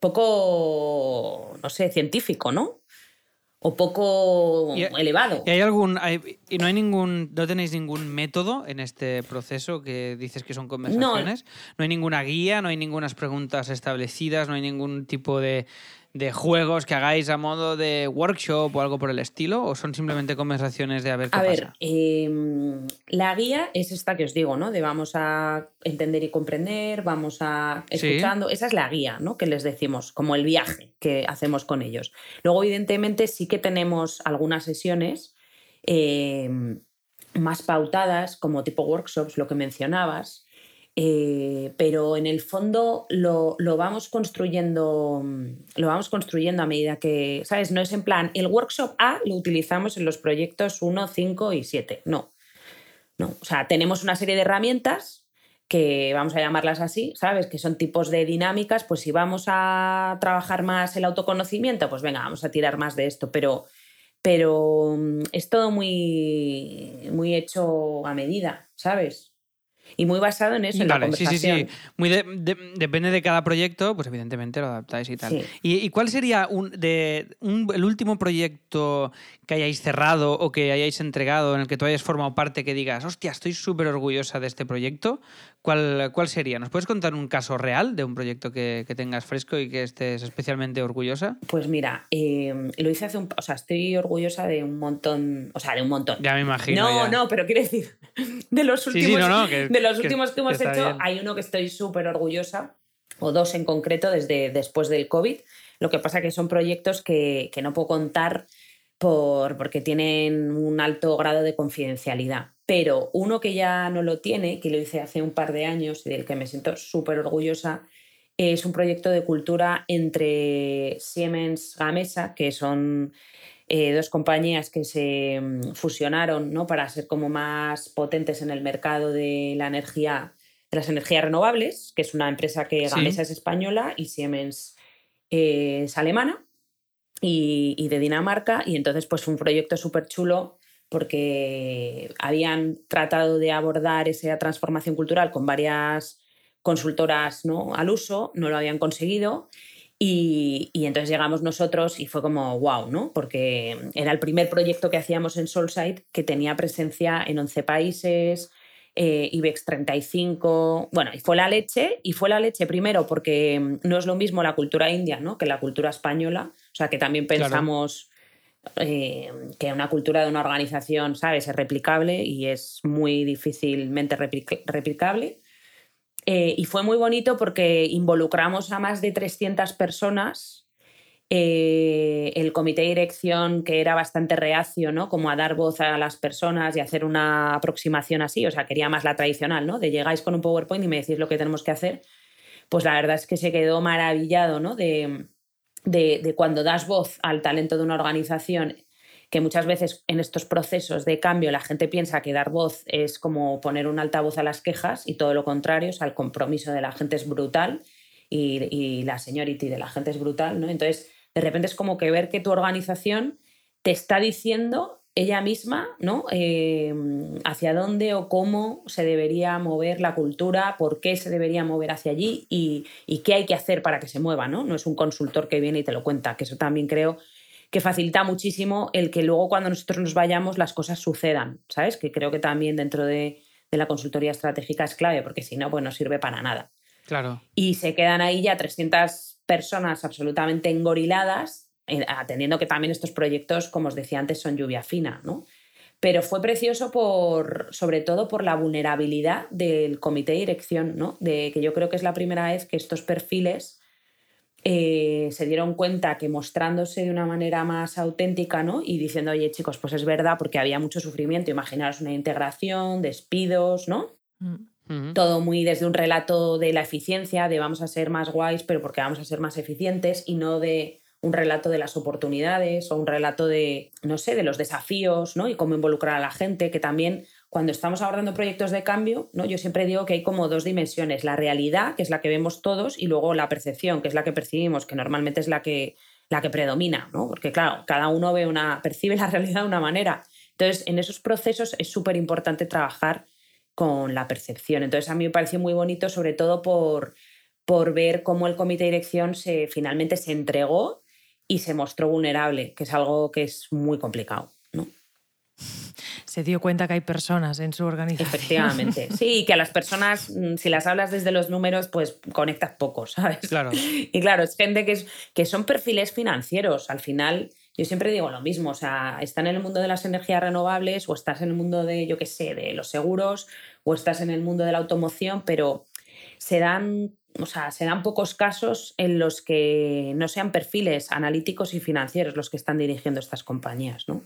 poco, no sé, científico, ¿no? O poco elevado. ¿Y hay algún y no hay ningún no tenéis ningún método en este proceso que dices que son conversaciones? No, no hay ninguna guía, no hay ninguna preguntas establecidas, no hay ningún tipo de de juegos que hagáis a modo de workshop o algo por el estilo? ¿O son simplemente conversaciones de a ver qué a pasa? ver, em, la guía es esta que os digo, ¿no? De vamos a entender y comprender, vamos a escuchando. Esa es la guía, ¿no? Que les decimos, como el viaje que hacemos con ellos. Luego, evidentemente, sí que tenemos algunas sesiones em, más pautadas, como tipo workshops, lo que mencionabas eh, pero en el fondo lo, lo, vamos construyendo lo vamos construyendo a medida que, ¿sabes? No es en plan, el workshop A lo utilizamos en los proyectos 1, 5 y 7, no. no. O sea, tenemos una serie de herramientas que vamos a llamarlas así, ¿sabes? Que son tipos de dinámicas, pues si vamos a trabajar más el autoconocimiento, pues venga, vamos a tirar más de esto, pero, pero mm, es todo muy, muy hecho a medida, ¿sabes? Y muy basado en eso, en la conversación. Sí, sí, sí. Muy depende de cada proyecto, pues evidentemente lo adaptáis y tal. ¿Y, cuál sería un, de, el último proyecto que hayáis cerrado o que hayáis entregado en el que tú hayas formado parte que digas, hostia, estoy súper orgullosa de este proyecto? ¿Cuál, ¿Cuál sería? ¿Nos puedes contar un caso real de un proyecto que, que tengas fresco y que estés especialmente orgullosa? Pues mira, eh, lo hice hace un... O sea, estoy orgullosa de un montón... O sea, de un montón. Ya me imagino. No, no, pero quiero decir, *laughs* de los últimos, de los últimos que, hemos hecho, hay uno que estoy súper orgullosa, o dos en concreto, desde después del COVID. Lo que pasa que son proyectos que, que no puedo contar por, porque tienen un alto grado de confidencialidad. Pero uno que ya no lo tiene, que lo hice hace un par de años y del que me siento súper orgullosa, es un proyecto de cultura entre Siemens Gamesa, que son eh, dos compañías que se mm, fusionaron ¿no? para ser como más potentes en el mercado de la energía, de las energías renovables, que es una empresa que Gamesa es española y Siemens es alemana y, y, de Dinamarca. Y entonces, pues un proyecto súper chulo porque habían tratado de abordar esa transformación cultural con varias consultoras ¿no? al uso, no lo habían conseguido. Y, entonces llegamos nosotros y fue como wow, ¿no? Porque era el primer proyecto que hacíamos en Soulside que tenía presencia en 11 países, eh, IBEX 35. Bueno, y fue la leche, y fue la leche primero porque no es lo mismo la cultura india ¿no? que la cultura española. O sea, que también pensamos. Eh, que una cultura de una organización, ¿sabes? Es replicable y es muy difícilmente replicable. Eh, y fue muy bonito porque involucramos a más de 300 personas. Eh, el comité de dirección, que era bastante reacio, ¿no? Como a dar voz a las personas y hacer una aproximación así, o sea, quería más la tradicional, ¿no? De llegáis con un PowerPoint y me decís lo que tenemos que hacer. Pues la verdad es que se quedó maravillado, ¿no? de, de, cuando das voz al talento de una organización que muchas veces en estos procesos de cambio la gente piensa que dar voz es como poner un altavoz a las quejas y todo lo contrario, o sea, el compromiso de la gente es brutal y, la seniority de la gente es brutal, ¿no? Entonces, de repente es como que ver que tu organización te está diciendo ella misma, ¿no? Eh, hacia dónde o cómo se debería mover la cultura, por qué se debería mover hacia allí y, qué hay que hacer para que se mueva, ¿no? No es un consultor que viene y te lo cuenta, que eso también creo que facilita muchísimo el que luego cuando nosotros nos vayamos las cosas sucedan, ¿sabes? Que creo que también dentro de, la consultoría estratégica es clave, porque si no, pues no sirve para nada. Claro. Y se quedan ahí ya 300 personas absolutamente engoriladas atendiendo que también estos proyectos, como os decía antes, son lluvia fina, ¿no? Pero fue precioso por, sobre todo por la vulnerabilidad del comité de dirección, ¿no? De que yo creo que es la primera vez que estos perfiles eh, se dieron cuenta que mostrándose de una manera más auténtica, ¿no? Y diciendo, oye, chicos, pues es verdad, porque había mucho sufrimiento. Imaginaros una integración, despidos, ¿no? Mm. Todo muy desde un relato de la eficiencia, de vamos a ser más guays, pero porque vamos a ser más eficientes, y no de un relato de las oportunidades o un relato de, no sé, de los desafíos, ¿no? Y cómo involucrar a la gente, que también cuando estamos abordando proyectos de cambio, ¿no? Yo siempre digo que hay como dos dimensiones, la realidad, que es la que vemos todos, y luego la percepción, que es la que percibimos, que normalmente es la que, la que predomina, ¿no? Porque claro, cada uno ve una, percibe la *laughs* realidad de una manera. Entonces, en esos procesos es súper importante trabajar con la percepción. Entonces, a mí me pareció muy bonito, sobre todo por, por ver cómo el comité de dirección se, finalmente se entregó y se mostró vulnerable, que es algo que es muy complicado. *laughs* Se dio cuenta que hay personas en su organización. Efectivamente. *laughs* Sí, que a las personas, mm, si las hablas desde los números, pues conectas poco, ¿sabes? Claro. *laughs* Y claro, es gente que, es, que son perfiles financieros. Al final, yo siempre digo lo mismo, o sea, están en el mundo de las energías renovables o estás en el mundo de, yo qué sé, de los seguros o estás en el mundo de la automoción, pero se dan o sea, se dan pocos casos en los que no sean perfiles analíticos y financieros los que están dirigiendo estas compañías, ¿no?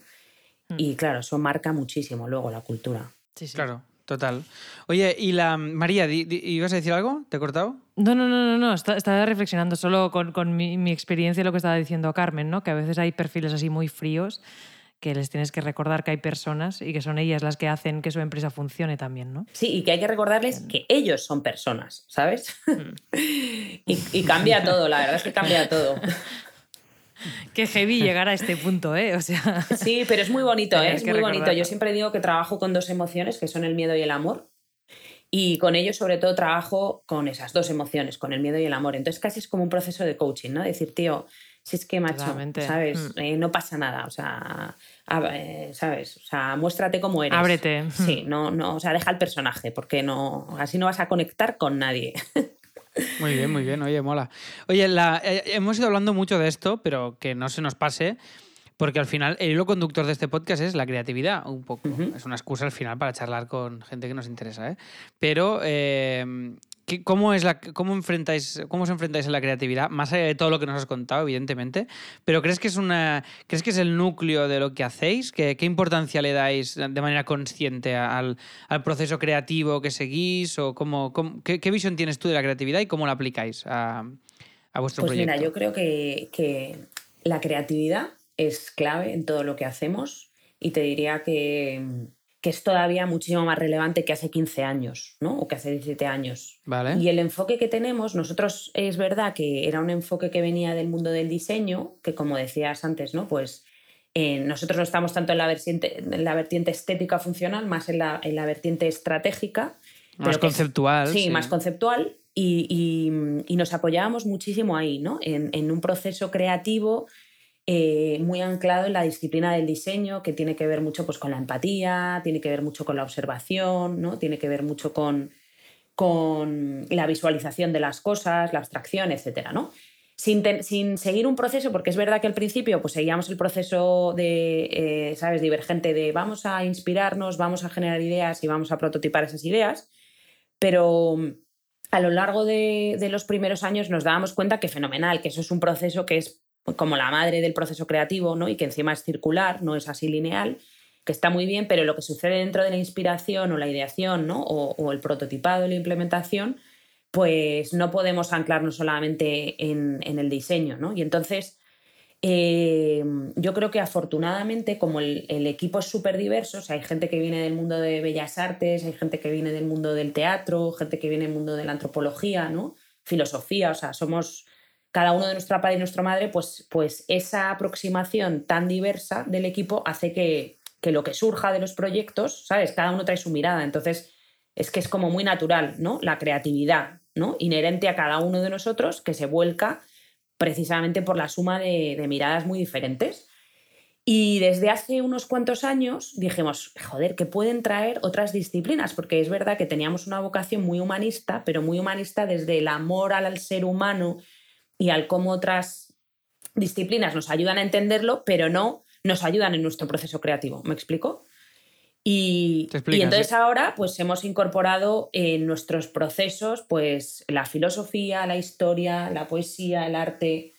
Hmm. Y claro, eso marca muchísimo luego la cultura. Sí, sí. Claro. Total. Oye, y la María, ¿ibas a decir algo? ¿Te he cortado? No, no, no, no, no. Estaba reflexionando solo con, con mi, mi, experiencia y lo que estaba diciendo Carmen, ¿no? Que a veces hay perfiles así muy fríos que les tienes que recordar que hay personas y que son ellas las que hacen que su empresa funcione también, ¿no? Sí, y que hay que recordarles que ellos son personas, ¿sabes? Mm. *laughs* y, cambia todo, la verdad es que cambia todo. *laughs* Qué heavy llegar a este punto, ¿eh? O sea... Sí, pero es muy bonito, *laughs* ¿eh? Es muy bonito. Yo siempre digo que trabajo con dos emociones, que son el miedo y el amor. Y con ellos, sobre todo, trabajo con esas dos emociones, con el miedo y el amor. Entonces, casi es como un proceso de coaching, ¿no? Decir, tío, si es que, macho, ¿sabes? Mm. Eh, no pasa nada. O sea, ¿sabes? O sea, muéstrate cómo eres. Ábrete. Sí, no, no, o sea, deja el personaje, porque no, así no vas a conectar con nadie. *laughs* Muy bien, muy bien, oye, mola. Oye, eh, hemos ido hablando mucho de esto, pero que no se nos pase, porque al final el hilo conductor de este podcast es la creatividad, un poco. Es una excusa al final para charlar con gente que nos interesa, ¿eh? Pero eh, ¿Cómo, es la, cómo, enfrentáis, ¿Cómo os enfrentáis a la creatividad? Más allá de todo lo que nos has contado, evidentemente. Pero ¿crees que es, una, ¿crees que es el núcleo de lo que hacéis? ¿Qué, qué importancia le dais de manera consciente al, al proceso creativo que seguís? ¿O cómo, qué, qué, visión tienes tú de la creatividad y cómo la aplicáis a, a vuestro proyecto? Pues mira, yo creo que, que la creatividad es clave en todo lo que hacemos y te diría que que es todavía muchísimo más relevante que hace 15 años, ¿no? O que hace 17 años. Vale. Y el enfoque que tenemos, nosotros es verdad que era un enfoque que venía del mundo del diseño, que como decías antes, ¿no? Pues eh, nosotros no estamos tanto en la, vertiente, en la vertiente estética funcional, más en la, en la vertiente estratégica. Más conceptual. sí, más conceptual. Y, y, nos apoyábamos muchísimo ahí, ¿no? En, en un proceso creativo eh, muy anclado en la disciplina del diseño, que tiene que ver mucho pues, con la empatía, tiene que ver mucho con la observación, ¿no? tiene que ver mucho con, con la visualización de las cosas, la abstracción, etc. ¿no? Sin, sin, seguir un proceso, porque es verdad que al principio pues, seguíamos el proceso de, eh, ¿sabes?, divergente de vamos a inspirarnos, vamos a generar ideas y vamos a prototipar esas ideas, pero a lo largo de, de los primeros años nos dábamos cuenta que fenomenal, que eso es un proceso que es como la madre del proceso creativo, ¿no? Y que encima es circular, no es así lineal, que está muy bien, pero lo que sucede dentro de la inspiración o la ideación, ¿no? O, el prototipado la implementación, pues no podemos anclarnos solamente en, el diseño, ¿no? Y entonces, eh, yo creo que afortunadamente, como el, equipo es súper diverso, hay gente que viene del mundo de bellas artes, hay gente que viene del mundo del teatro, gente que viene del mundo de la antropología, ¿no? Filosofía, o sea, somos cada uno de nuestra padre y nuestra madre, pues, pues esa aproximación tan diversa del equipo hace que, lo que surja de los proyectos, ¿sabes? Cada uno trae su mirada. Entonces, es que es como muy natural, ¿no? La creatividad, ¿no? Inherente a cada uno de nosotros que se vuelca precisamente por la suma de, de miradas muy diferentes. Y desde hace unos cuantos años dijimos, joder, que pueden traer otras disciplinas, porque es verdad que teníamos una vocación muy humanista, pero muy humanista desde el amor al ser humano y al cómo otras disciplinas nos ayudan a entenderlo, pero no nos ayudan en nuestro proceso creativo. ¿Me explico? Y, y entonces ahora pues hemos incorporado en nuestros procesos pues la filosofía, la historia, la poesía, el arte,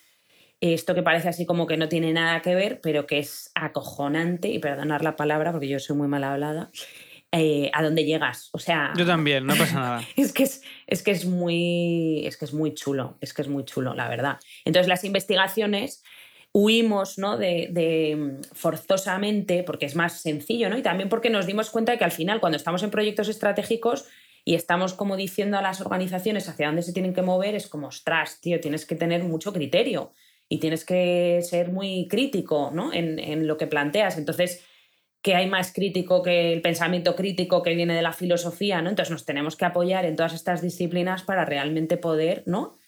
esto que parece así como que no tiene nada que ver, pero que es acojonante, y perdonar la palabra porque yo soy muy mal hablada, eh, a dónde llegas. O sea. Yo también, no pasa nada. *laughs* es, que es, es, que es muy. Es que es muy chulo. Es que es muy chulo, la verdad. Entonces, las investigaciones huimos ¿no? de, de, mm, forzosamente, porque es más sencillo, ¿no? Y también porque nos dimos cuenta de que al final, cuando estamos en proyectos estratégicos y estamos como diciendo a las organizaciones hacia dónde se tienen que mover, es como, ostras, tío, tienes que tener mucho criterio y tienes que ser muy crítico ¿no? en, en lo que planteas. Entonces, que hay más crítico que el pensamiento crítico que viene de la filosofía, ¿no? Entonces nos tenemos que apoyar en todas estas disciplinas para realmente poder, ¿no?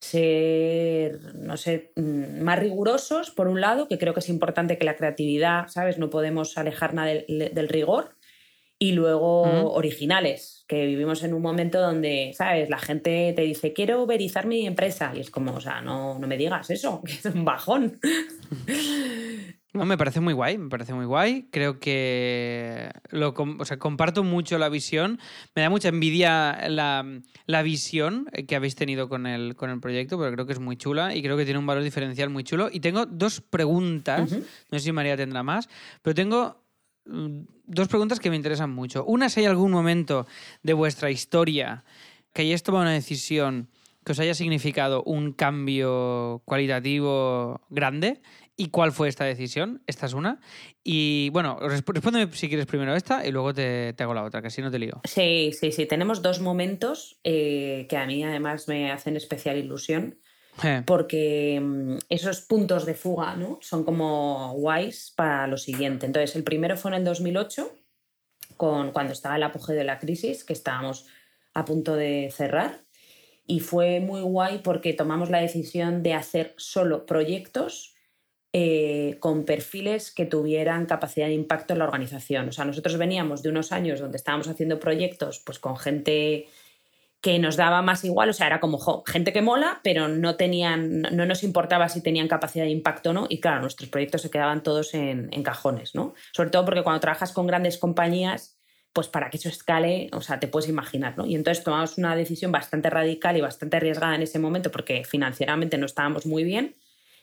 Ser, no sé, mm, más rigurosos, por un lado, que creo que es importante que la creatividad, ¿sabes? No podemos alejarla del, rigor. Y luego originales, que vivimos en un momento donde, ¿sabes? La gente te dice, quiero verizar mi empresa. Y es como, o sea, no, no me digas eso, *laughs* que es un bajón. No, me parece muy guay, me parece muy guay. Creo que lo, o sea, comparto mucho la visión. Me da mucha envidia la, la, visión que habéis tenido con el, con el proyecto, pero creo que es muy chula y creo que tiene un valor diferencial muy chulo. Y tengo dos preguntas, no sé si María tendrá más, pero tengo mm, dos preguntas que me interesan mucho. Una, si hay algún momento de vuestra historia que hayáis tomado una decisión que os haya significado un cambio cualitativo grande y cuál fue esta decisión. Esta es una. Y bueno, respóndeme si quieres primero esta y luego te, hago la otra, que así no te lío. Sí, sí, sí. Tenemos dos momentos eh, que a mí además me hacen especial ilusión. Eh. Porque mm, esos puntos de fuga ¿no? son como guays para lo siguiente. Entonces, el primero fue en el 2008, con, cuando estaba el apogeo de la crisis, que estábamos a punto de cerrar. Y fue muy guay porque tomamos la decisión de hacer solo proyectos eh, con perfiles que tuvieran capacidad de impacto en la organización. O sea, nosotros veníamos de unos años donde estábamos haciendo proyectos pues, con gente que nos daba más igual, o sea, era como gente que mola, pero no tenían, no nos importaba si tenían capacidad de impacto o no, y claro, nuestros proyectos se quedaban todos en, en cajones, ¿no? Sobre todo porque cuando trabajas con grandes compañías, pues para que eso escale, o sea, te puedes imaginar, ¿no? Y entonces tomamos una decisión bastante radical y bastante arriesgada en ese momento porque financieramente no estábamos muy bien,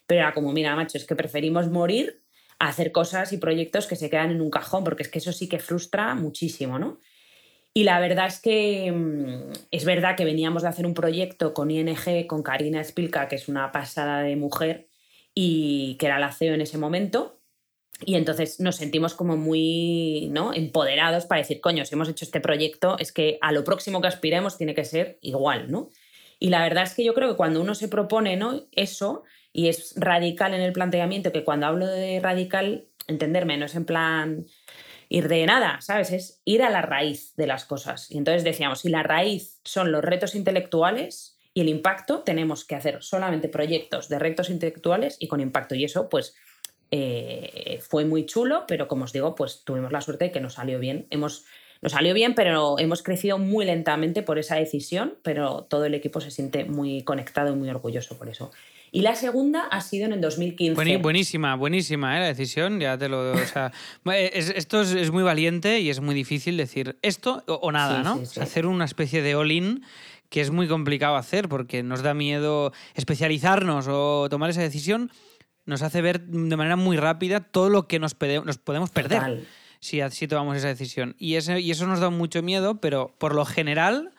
pero era como, mira, macho, es que preferimos morir a hacer cosas y proyectos que se quedan en un cajón, porque es que eso sí que frustra muchísimo, ¿no? Y la verdad es que mm, es verdad que veníamos de hacer un proyecto con ING, con Karina Spilka, que es una pasada de mujer, y que era la CEO en ese momento, y entonces nos sentimos como muy ¿no? empoderados para decir, coño, si hemos hecho este proyecto, es que a lo próximo que aspiremos tiene que ser igual, ¿no? Y la verdad es que yo creo que cuando uno se propone ¿no? eso y es radical en el planteamiento, que cuando hablo de radical, entenderme, no es en plan ir de nada, ¿sabes? Es ir a la raíz de las cosas. Y entonces decíamos, si la raíz son los retos intelectuales y el impacto, tenemos que hacer solamente proyectos de retos intelectuales y con impacto. Y eso, pues, eh, fue muy chulo, pero como os digo, pues tuvimos la suerte de que nos salió bien. Hemos, nos salió bien, pero hemos crecido muy lentamente por esa decisión, pero todo el equipo se siente muy conectado y muy orgulloso por eso. Y la segunda ha sido en el 2015. buenísima, buenísima ¿eh? la decisión, ya te lo... O sea, *laughs* esto es, muy valiente y es muy difícil decir esto o, nada, ¿no? hacer una especie de all-in que es muy complicado hacer porque nos da miedo especializarnos o tomar esa decisión nos hace ver de manera muy rápida todo lo que nos, nos podemos perder si, si, tomamos esa decisión. Y, ese, y eso nos da mucho miedo, pero por lo general,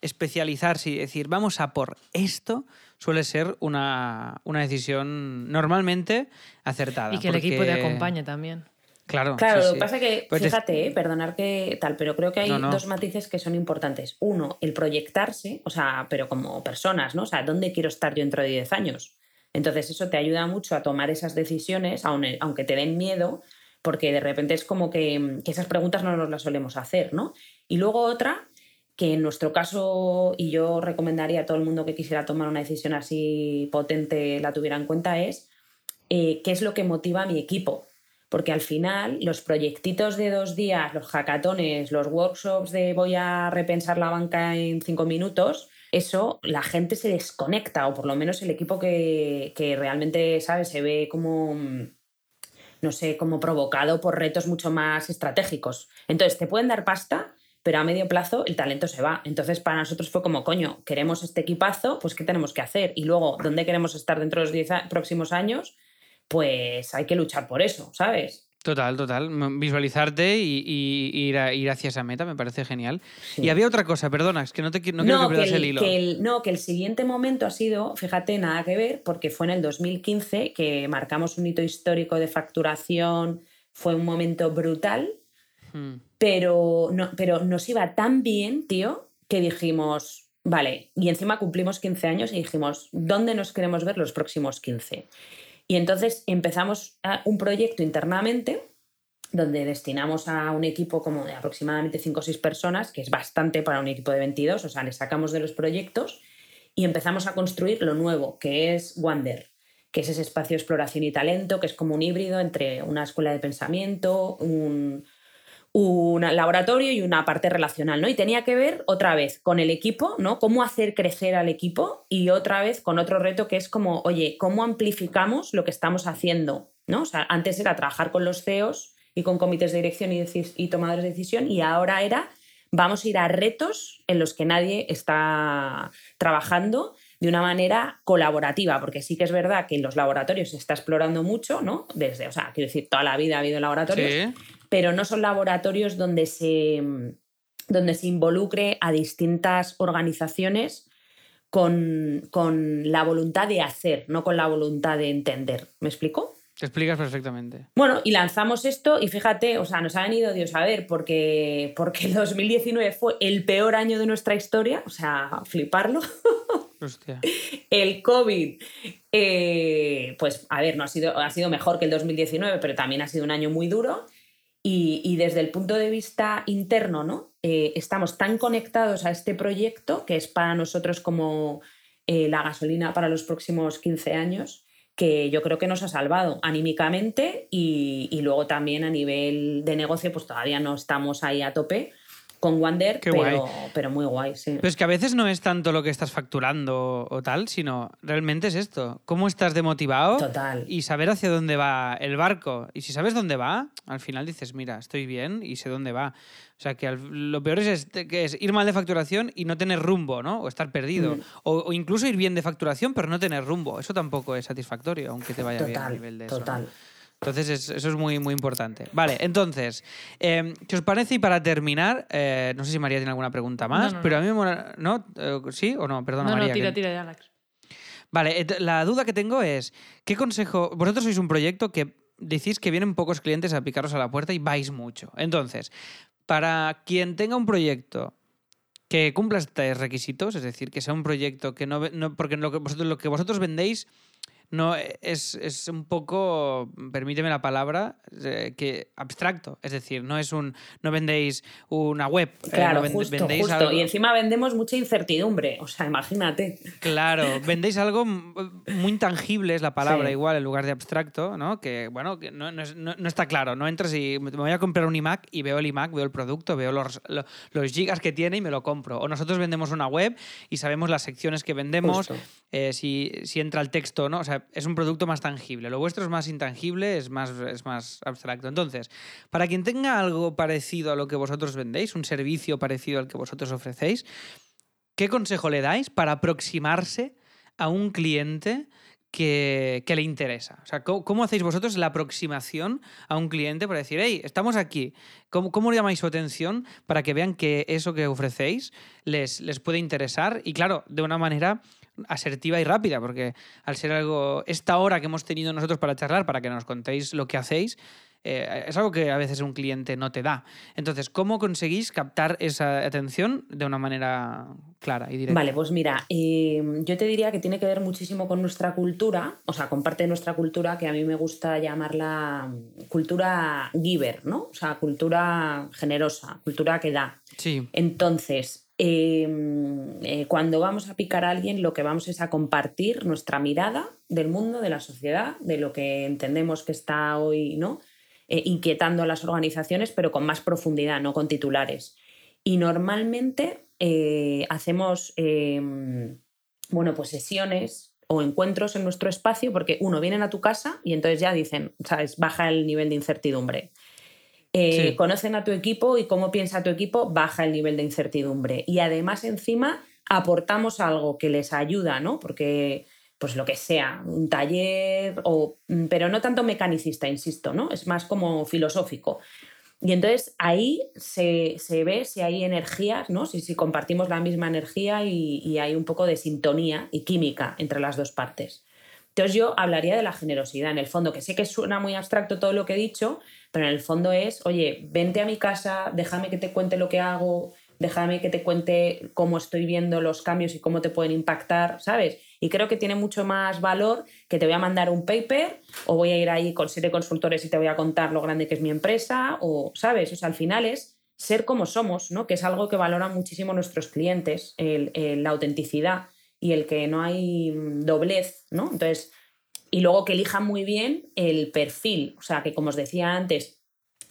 especializarse y decir, vamos a por esto, suele ser una, decisión normalmente acertada. Y que el equipo te acompañe también. Claro, claro lo que pasa es que, pues fíjate, eh, perdonar que tal, pero creo que hay dos matices que son importantes. Uno, el proyectarse, o sea, pero como personas, ¿no? O sea, ¿dónde quiero estar yo dentro de 10 años? Entonces eso te ayuda mucho a tomar esas decisiones, aunque te den miedo, porque de repente es como que, esas preguntas no nos las solemos hacer, ¿no? Y luego otra, que en nuestro caso, y yo recomendaría a todo el mundo que quisiera tomar una decisión así potente la tuviera en cuenta, es eh, qué es lo que motiva a mi equipo. Porque al final los proyectitos de dos días, los hackatones, los workshops de voy a repensar la banca en cinco minutos, eso la gente se desconecta, o por lo menos el equipo que, realmente, ¿sabes? Se ve como, mm, no sé, como provocado por retos mucho más estratégicos. Entonces, te pueden dar pasta, pero a medio plazo el talento se va. Entonces, para nosotros fue como, coño, queremos este equipazo, pues ¿qué tenemos que hacer? Y luego, ¿dónde queremos estar dentro de los 10 próximos años? Pues hay que luchar por eso, ¿sabes? Total, total. Visualizarte y, ir, ir, hacia esa meta me parece genial. Y había otra cosa, perdona, es que no, te, no, quiero que pierdas el, hilo. no, que el siguiente momento ha sido, fíjate, nada que ver, porque fue en el 2015 que marcamos un hito histórico de facturación, fue un momento brutal, hmm. pero, no, pero nos iba tan bien, tío, que dijimos, vale, y encima cumplimos 15 años y dijimos, ¿dónde nos queremos ver los próximos 15? Y entonces empezamos un proyecto internamente donde destinamos a un equipo como de aproximadamente 5 o 6 personas, que es bastante para un equipo de 22, o sea, le sacamos de los proyectos y empezamos a construir lo nuevo, que es Wander, que es ese espacio de exploración y talento, que es como un híbrido entre una escuela de pensamiento, un, un laboratorio y una parte relacional, ¿no? Y tenía que ver otra vez con el equipo, ¿no? Cómo hacer crecer al equipo y otra vez con otro reto que es como, oye, ¿cómo amplificamos lo que estamos haciendo? ¿no? O sea, antes era trabajar con los CEOs y con comités de dirección y, tomadores de decisión y ahora era vamos a ir a retos en los que nadie está trabajando de una manera colaborativa, porque sí que es verdad que en los laboratorios se está explorando mucho, ¿no? Desde, o sea, quiero decir, toda la vida ha habido laboratorios, pero no son laboratorios donde se, donde se involucre a distintas organizaciones con, con la voluntad de hacer, no con la voluntad de entender. ¿Me explico? Te explicas perfectamente. Bueno, y lanzamos esto y fíjate, o sea, nos ha venido Dios a ver porque, porque el 2019 fue el peor año de nuestra historia, o sea, fliparlo. *laughs* Hostia. El COVID, eh, pues a ver, no ha sido, ha sido mejor que el 2019, pero también ha sido un año muy duro. Y, desde el punto de vista interno, ¿no? Eh, estamos tan conectados a este proyecto, que es para nosotros como eh, la gasolina para los próximos 15 años, que yo creo que nos ha salvado anímicamente y, y, luego también a nivel de negocio, pues todavía no estamos ahí a tope con Wander, pero, pero, muy guay, sí. Pero es que a veces no es tanto lo que estás facturando o tal, sino realmente es esto. ¿Cómo estás demotivado? Total. Y saber hacia dónde va el barco. Y si sabes dónde va, al final dices, mira, estoy bien y sé dónde va. O sea, que lo peor es, que es ir mal de facturación y no tener rumbo, ¿no? O estar perdido. Mm. O, o, incluso ir bien de facturación, pero no tener rumbo. Eso tampoco es satisfactorio, aunque te vaya total, bien a nivel de eso. Total. ¿no? Entonces, es, eso es muy, muy importante. Vale, entonces, eh, ¿qué os parece? Y para terminar, eh, no sé si María tiene alguna pregunta más, no, no, pero a mí me mola. ¿No? Eh, ¿Sí o no? Perdona, no, María. No, tira, que... tira de Alex. Vale, la duda que tengo es: ¿qué consejo. Vosotros sois un proyecto que decís que vienen pocos clientes a picaros a la puerta y vais mucho. Entonces, para quien tenga un proyecto que cumpla estos requisitos, es decir, que sea un proyecto que no. no porque lo que, vosotros, lo que vosotros vendéis no es, es, un poco, permíteme la palabra, eh, que abstracto. Es decir, no es un, no vendéis una web. Claro, eh, no vend, justo, vendéis justo. Algo... Y encima vendemos mucha incertidumbre. O sea, imagínate. Claro, vendéis algo muy intangible, es la palabra sí. igual, en lugar de abstracto, ¿no? Que, bueno, que no, no, no, está claro. No entras y me voy a comprar un iMac y veo el iMac, veo el producto, veo los, los, los gigas que tiene y me lo compro. O nosotros vendemos una web y sabemos las secciones que vendemos, eh, si, si entra el texto, ¿no? O sea, es un producto más tangible. Lo vuestro es más intangible, es más, es más abstracto. Entonces, para quien tenga algo parecido a lo que vosotros vendéis, un servicio parecido al que vosotros ofrecéis, ¿qué consejo le dais para aproximarse a un cliente que, que, le interesa. O sea, ¿cómo, ¿cómo, hacéis vosotros la aproximación a un cliente para decir, hey, estamos aquí? ¿Cómo, ¿Cómo, llamáis su atención para que vean que eso que ofrecéis les, les puede interesar? Y claro, de una manera asertiva y rápida, porque al ser algo, esta hora que hemos tenido nosotros para charlar, para que nos contéis lo que hacéis, eh, es algo que a veces un cliente no te da. Entonces, ¿cómo conseguís captar esa atención de una manera clara y directa? Vale, pues mira, eh, yo te diría que tiene que ver muchísimo con nuestra cultura, o sea, con parte de nuestra cultura que a mí me gusta llamarla cultura giver, ¿no? O sea, cultura generosa, cultura que da. Sí. Entonces, eh, eh, cuando vamos a picar a alguien, lo que vamos es a compartir nuestra mirada del mundo, de la sociedad, de lo que entendemos que está hoy, ¿no? Eh, inquietando a las organizaciones, pero con más profundidad, no con titulares. Y normalmente eh, hacemos bueno, pues sesiones o encuentros en nuestro espacio, porque uno, vienen a tu casa y entonces ya dicen, ¿sabes? Baja el nivel de incertidumbre. Eh. Conocen a tu equipo y cómo piensa tu equipo, baja el nivel de incertidumbre. Y además, encima, aportamos algo que les ayuda, ¿no? Porque pues lo que sea, un taller, o, pero no tanto mecanicista, insisto, ¿no? Es más como filosófico. Y entonces ahí se, se ve si hay energías, ¿no? Si, si compartimos la misma energía y, hay un poco de sintonía y química entre las dos partes. Entonces yo hablaría de la generosidad, en el fondo, que sé que suena muy abstracto todo lo que he dicho, pero en el fondo es, oye, vente a mi casa, déjame que te cuente lo que hago, déjame que te cuente cómo estoy viendo los cambios y cómo te pueden impactar, ¿sabes? Y creo que tiene mucho más valor que te voy a mandar un paper o voy a ir ahí con siete consultores y te voy a contar lo grande que es mi empresa o, ¿sabes? O sea, al final es ser como somos, ¿no? Que es algo que valoran muchísimo nuestros clientes, la autenticidad y el que no hay doblez, ¿no? Entonces, y luego que elijan muy bien el perfil, o sea, que como os decía antes,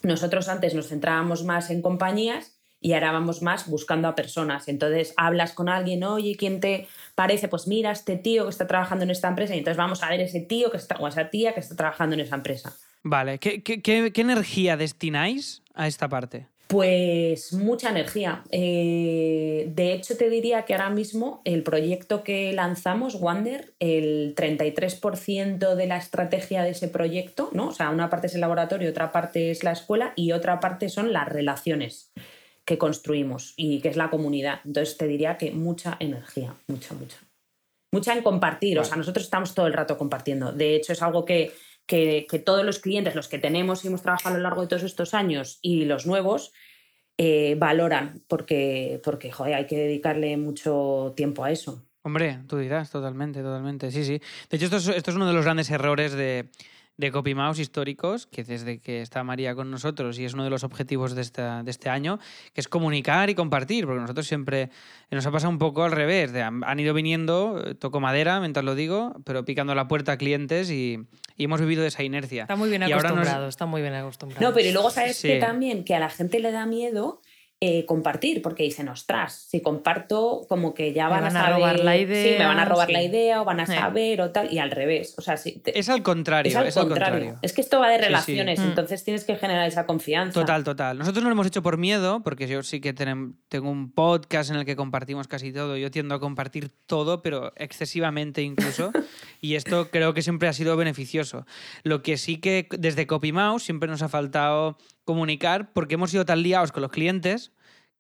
nosotros antes nos centrábamos más en compañías y ahora vamos más buscando a personas. Entonces hablas con alguien, oye, ¿quién te parece? Pues mira, este tío que está trabajando en esta empresa y entonces vamos a ver ese tío que está, o esa tía que está trabajando en esa empresa. Vale, ¿qué, energía destináis a esta parte? Pues mucha energía. Eh, de hecho, te diría que ahora mismo el proyecto que lanzamos, Wander, el 33% de la estrategia de ese proyecto, ¿no? O sea, una parte es el laboratorio, otra parte es la escuela y otra parte son las relaciones que construimos y que es la comunidad. Entonces te diría que mucha energía, mucha, mucha. Mucha en compartir, o sea, nosotros estamos todo el rato compartiendo. De hecho, es algo que que, todos los clientes, los que tenemos y hemos trabajado a lo largo de todos estos años y los nuevos, eh, valoran, porque, porque joder, hay que dedicarle mucho tiempo a eso. Hombre, tú dirás, totalmente, totalmente. Sí, sí. De hecho, esto es, esto es uno de los grandes errores de, de CopyMouse históricos, que desde que está María con nosotros y es uno de los objetivos de, esta, de este año, que es comunicar y compartir, porque nosotros siempre nos ha pasado un poco al revés, han, ido viniendo, eh, toco madera mientras lo digo, pero picando la puerta a clientes y, hemos vivido de esa inercia. Está muy bien acostumbrado, está muy bien acostumbrado. No, pero y luego sabes que también que a la gente le da miedo eh, compartir, porque dicen, ostras, si comparto, como que ya van, a, saber, robar la idea. Sí, me van a robar la idea o van a saber o tal, y al revés. O sea, es al contrario. Es al, contrario. Es que esto va de relaciones, mm. entonces tienes que generar esa confianza. Total, total. Nosotros no lo hemos hecho por miedo, porque yo sí que tengo un podcast en el que compartimos casi todo. Yo tiendo a compartir todo, pero excesivamente incluso. *laughs* y esto creo que siempre ha sido beneficioso. Lo que sí que desde CopyMouse siempre nos ha faltado comunicar porque hemos sido tan liados con los clientes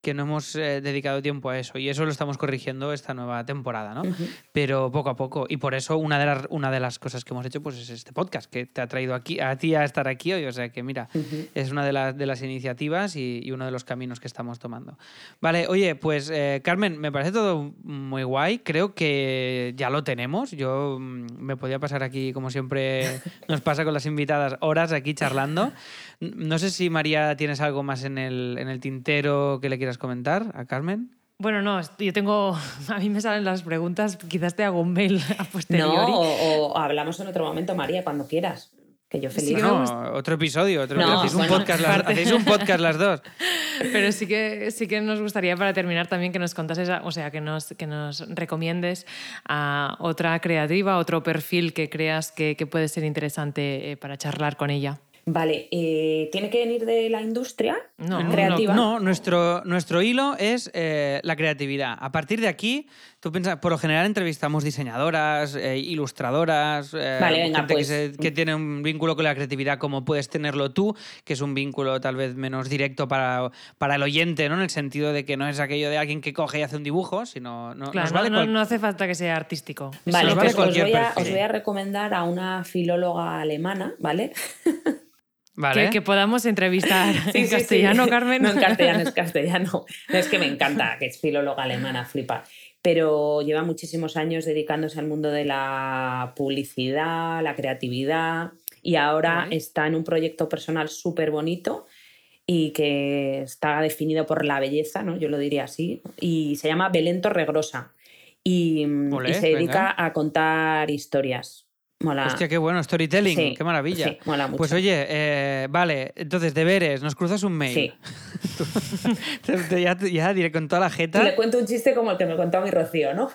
que no hemos eh, dedicado tiempo a eso y eso lo estamos corrigiendo esta nueva temporada, ¿no? Pero poco a poco y por eso una de, las, una de las cosas que hemos hecho pues es este podcast que te ha traído aquí a ti a estar aquí hoy, o sea que mira, es una de, las de las iniciativas y, uno de los caminos que estamos tomando. Vale, oye, pues eh, Carmen, me parece todo muy guay, creo que ya lo tenemos, yo mm, me podía pasar aquí como siempre *laughs* nos pasa con las invitadas horas aquí charlando. No sé si María tienes algo más en el, en el tintero que le quieras comentar a Carmen. Bueno, no, yo tengo. *laughs* A mí me salen las preguntas, quizás te hago un mail a posteriori. No, o, hablamos en otro momento, María, cuando quieras. Que yo feliz. no, otro episodio, otro hacéis, un podcast las, hacéis un podcast las dos. *laughs* Pero sí que, sí que nos gustaría para terminar también que nos contases, o sea, que nos, que nos recomiendes a otra creativa, otro perfil que creas que, que puede ser interesante eh, para charlar con ella. Vale, eh, ¿tiene que venir de la industria creativa? No, nuestro, nuestro hilo es eh, la creatividad. A partir de aquí, tú piensas, por lo general entrevistamos diseñadoras, eh, ilustradoras, gente pues. que, tiene un vínculo con la creatividad como puedes tenerlo tú, que es un vínculo tal vez menos directo para, para el oyente, ¿no? En el sentido de que no es aquello de alguien que coge y hace un dibujo, sino... No, claro, no, hace falta que sea artístico. Vale, pues os voy, a, os voy a recomendar a una filóloga alemana, ¿vale? *laughs* Que, podamos entrevistar *laughs* en castellano, Carmen. No, en castellano, es *laughs* castellano. es que me encanta, que es filóloga alemana, flipa. Pero lleva muchísimos años dedicándose al mundo de la publicidad, la creatividad, y ahora está en un proyecto personal súper bonito y que está definido por la belleza, ¿no? yo lo diría así, y se llama Belento Regrosa. Y, y se dedica a contar historias Mola. Hostia, qué bueno, storytelling, qué maravilla. Sí, mola mucho. Pues oye, eh, vale, entonces, deberes, nos cruzas un mail. Sí. *laughs* *laughs* ya, ya, diré con toda la jeta. le cuento un chiste como el que me contó mi Rocío, ¿no?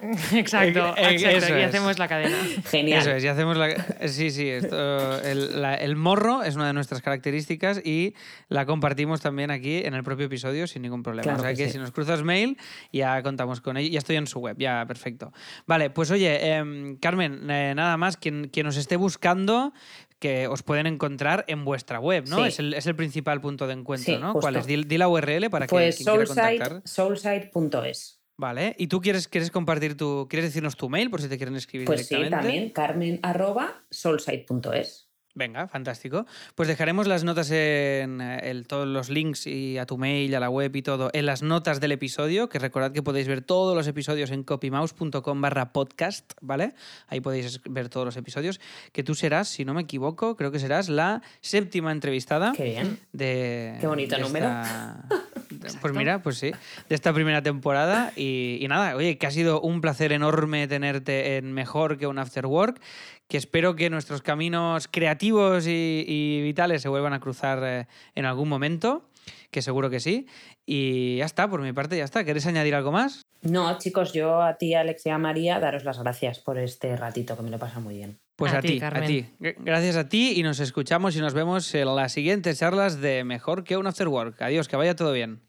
*laughs* exacto, eh, y hacemos la cadena. Genial. Eso es, y hacemos la. Sí, sí, esto, el, el, morro es una de nuestras características y la compartimos también aquí en el propio episodio sin ningún problema. o sea que, si nos cruzas mail, ya contamos con ello. Ya estoy en su web, ya, perfecto. Vale, pues oye, em, Carmen, eh, nada más, quien, quien os esté buscando, que os pueden encontrar en vuestra web, ¿no? Es, el, es, el, principal punto de encuentro, ¿no? ¿Cuál es? Di, la URL para que pues quien quiera. Soulside.es. Vale, ¿y tú quieres, quieres compartir tu, quieres decirnos tu mail por si te quieren escribir pues directamente? Pues sí, también, carmen arroba soulside.es. Venga, fantástico. Pues dejaremos las notas en eh, todos los links y a tu mail, a la web y todo en las notas del episodio, que recordad que podéis ver todos los episodios en copymouse.com barra podcast, ¿vale? Ahí podéis ver todos los episodios, que tú serás, si no me equivoco, creo que serás la séptima entrevistada. Qué bien. De, Qué bonito número. *laughs* pues mira, pues sí, de esta primera temporada. Y, y nada, oye, que ha sido un placer enorme tenerte en Mejor que un After Work que espero que nuestros caminos creativos y, vitales se vuelvan a cruzar eh, en algún momento, que seguro que sí. Y ya está, por mi parte ya está. ¿Queréis añadir algo más? No, chicos, yo a ti, Alex y a María, daros las gracias por este ratito que me lo pasa muy bien. Pues A a, ti, a ti. Gracias a ti y nos escuchamos y nos vemos en las siguientes charlas de Mejor que un After Work. Adiós, que vaya todo bien.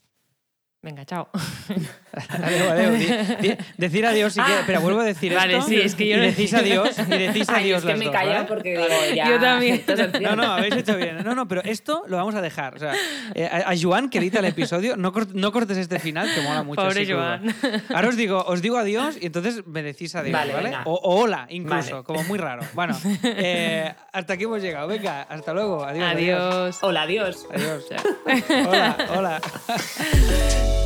Venga, chao. *laughs* Adiós, adiós. Di- di- decir adiós que... Ah. Pero vuelvo a decir Vale, esto. sí, es que yo y no- decís adiós y decís Ay, adiós es que las me he callado ¿vale? porque digo, ya. Yo también. No, no, habéis hecho bien. No, no, pero esto lo vamos a dejar. O sea, eh, a, a Joan, que edita el episodio, no, cort- no cortes este final, que mola mucho. Pobre crudo. Joan. Ahora os digo, os digo adiós y entonces me decís adiós, ¿vale? Vale. O, o hola, incluso, Vale. como muy raro. Bueno, eh, hasta aquí hemos llegado. Venga, hasta luego. Adiós. Adiós. Hola. Adiós. adiós. Hola, hola. *laughs*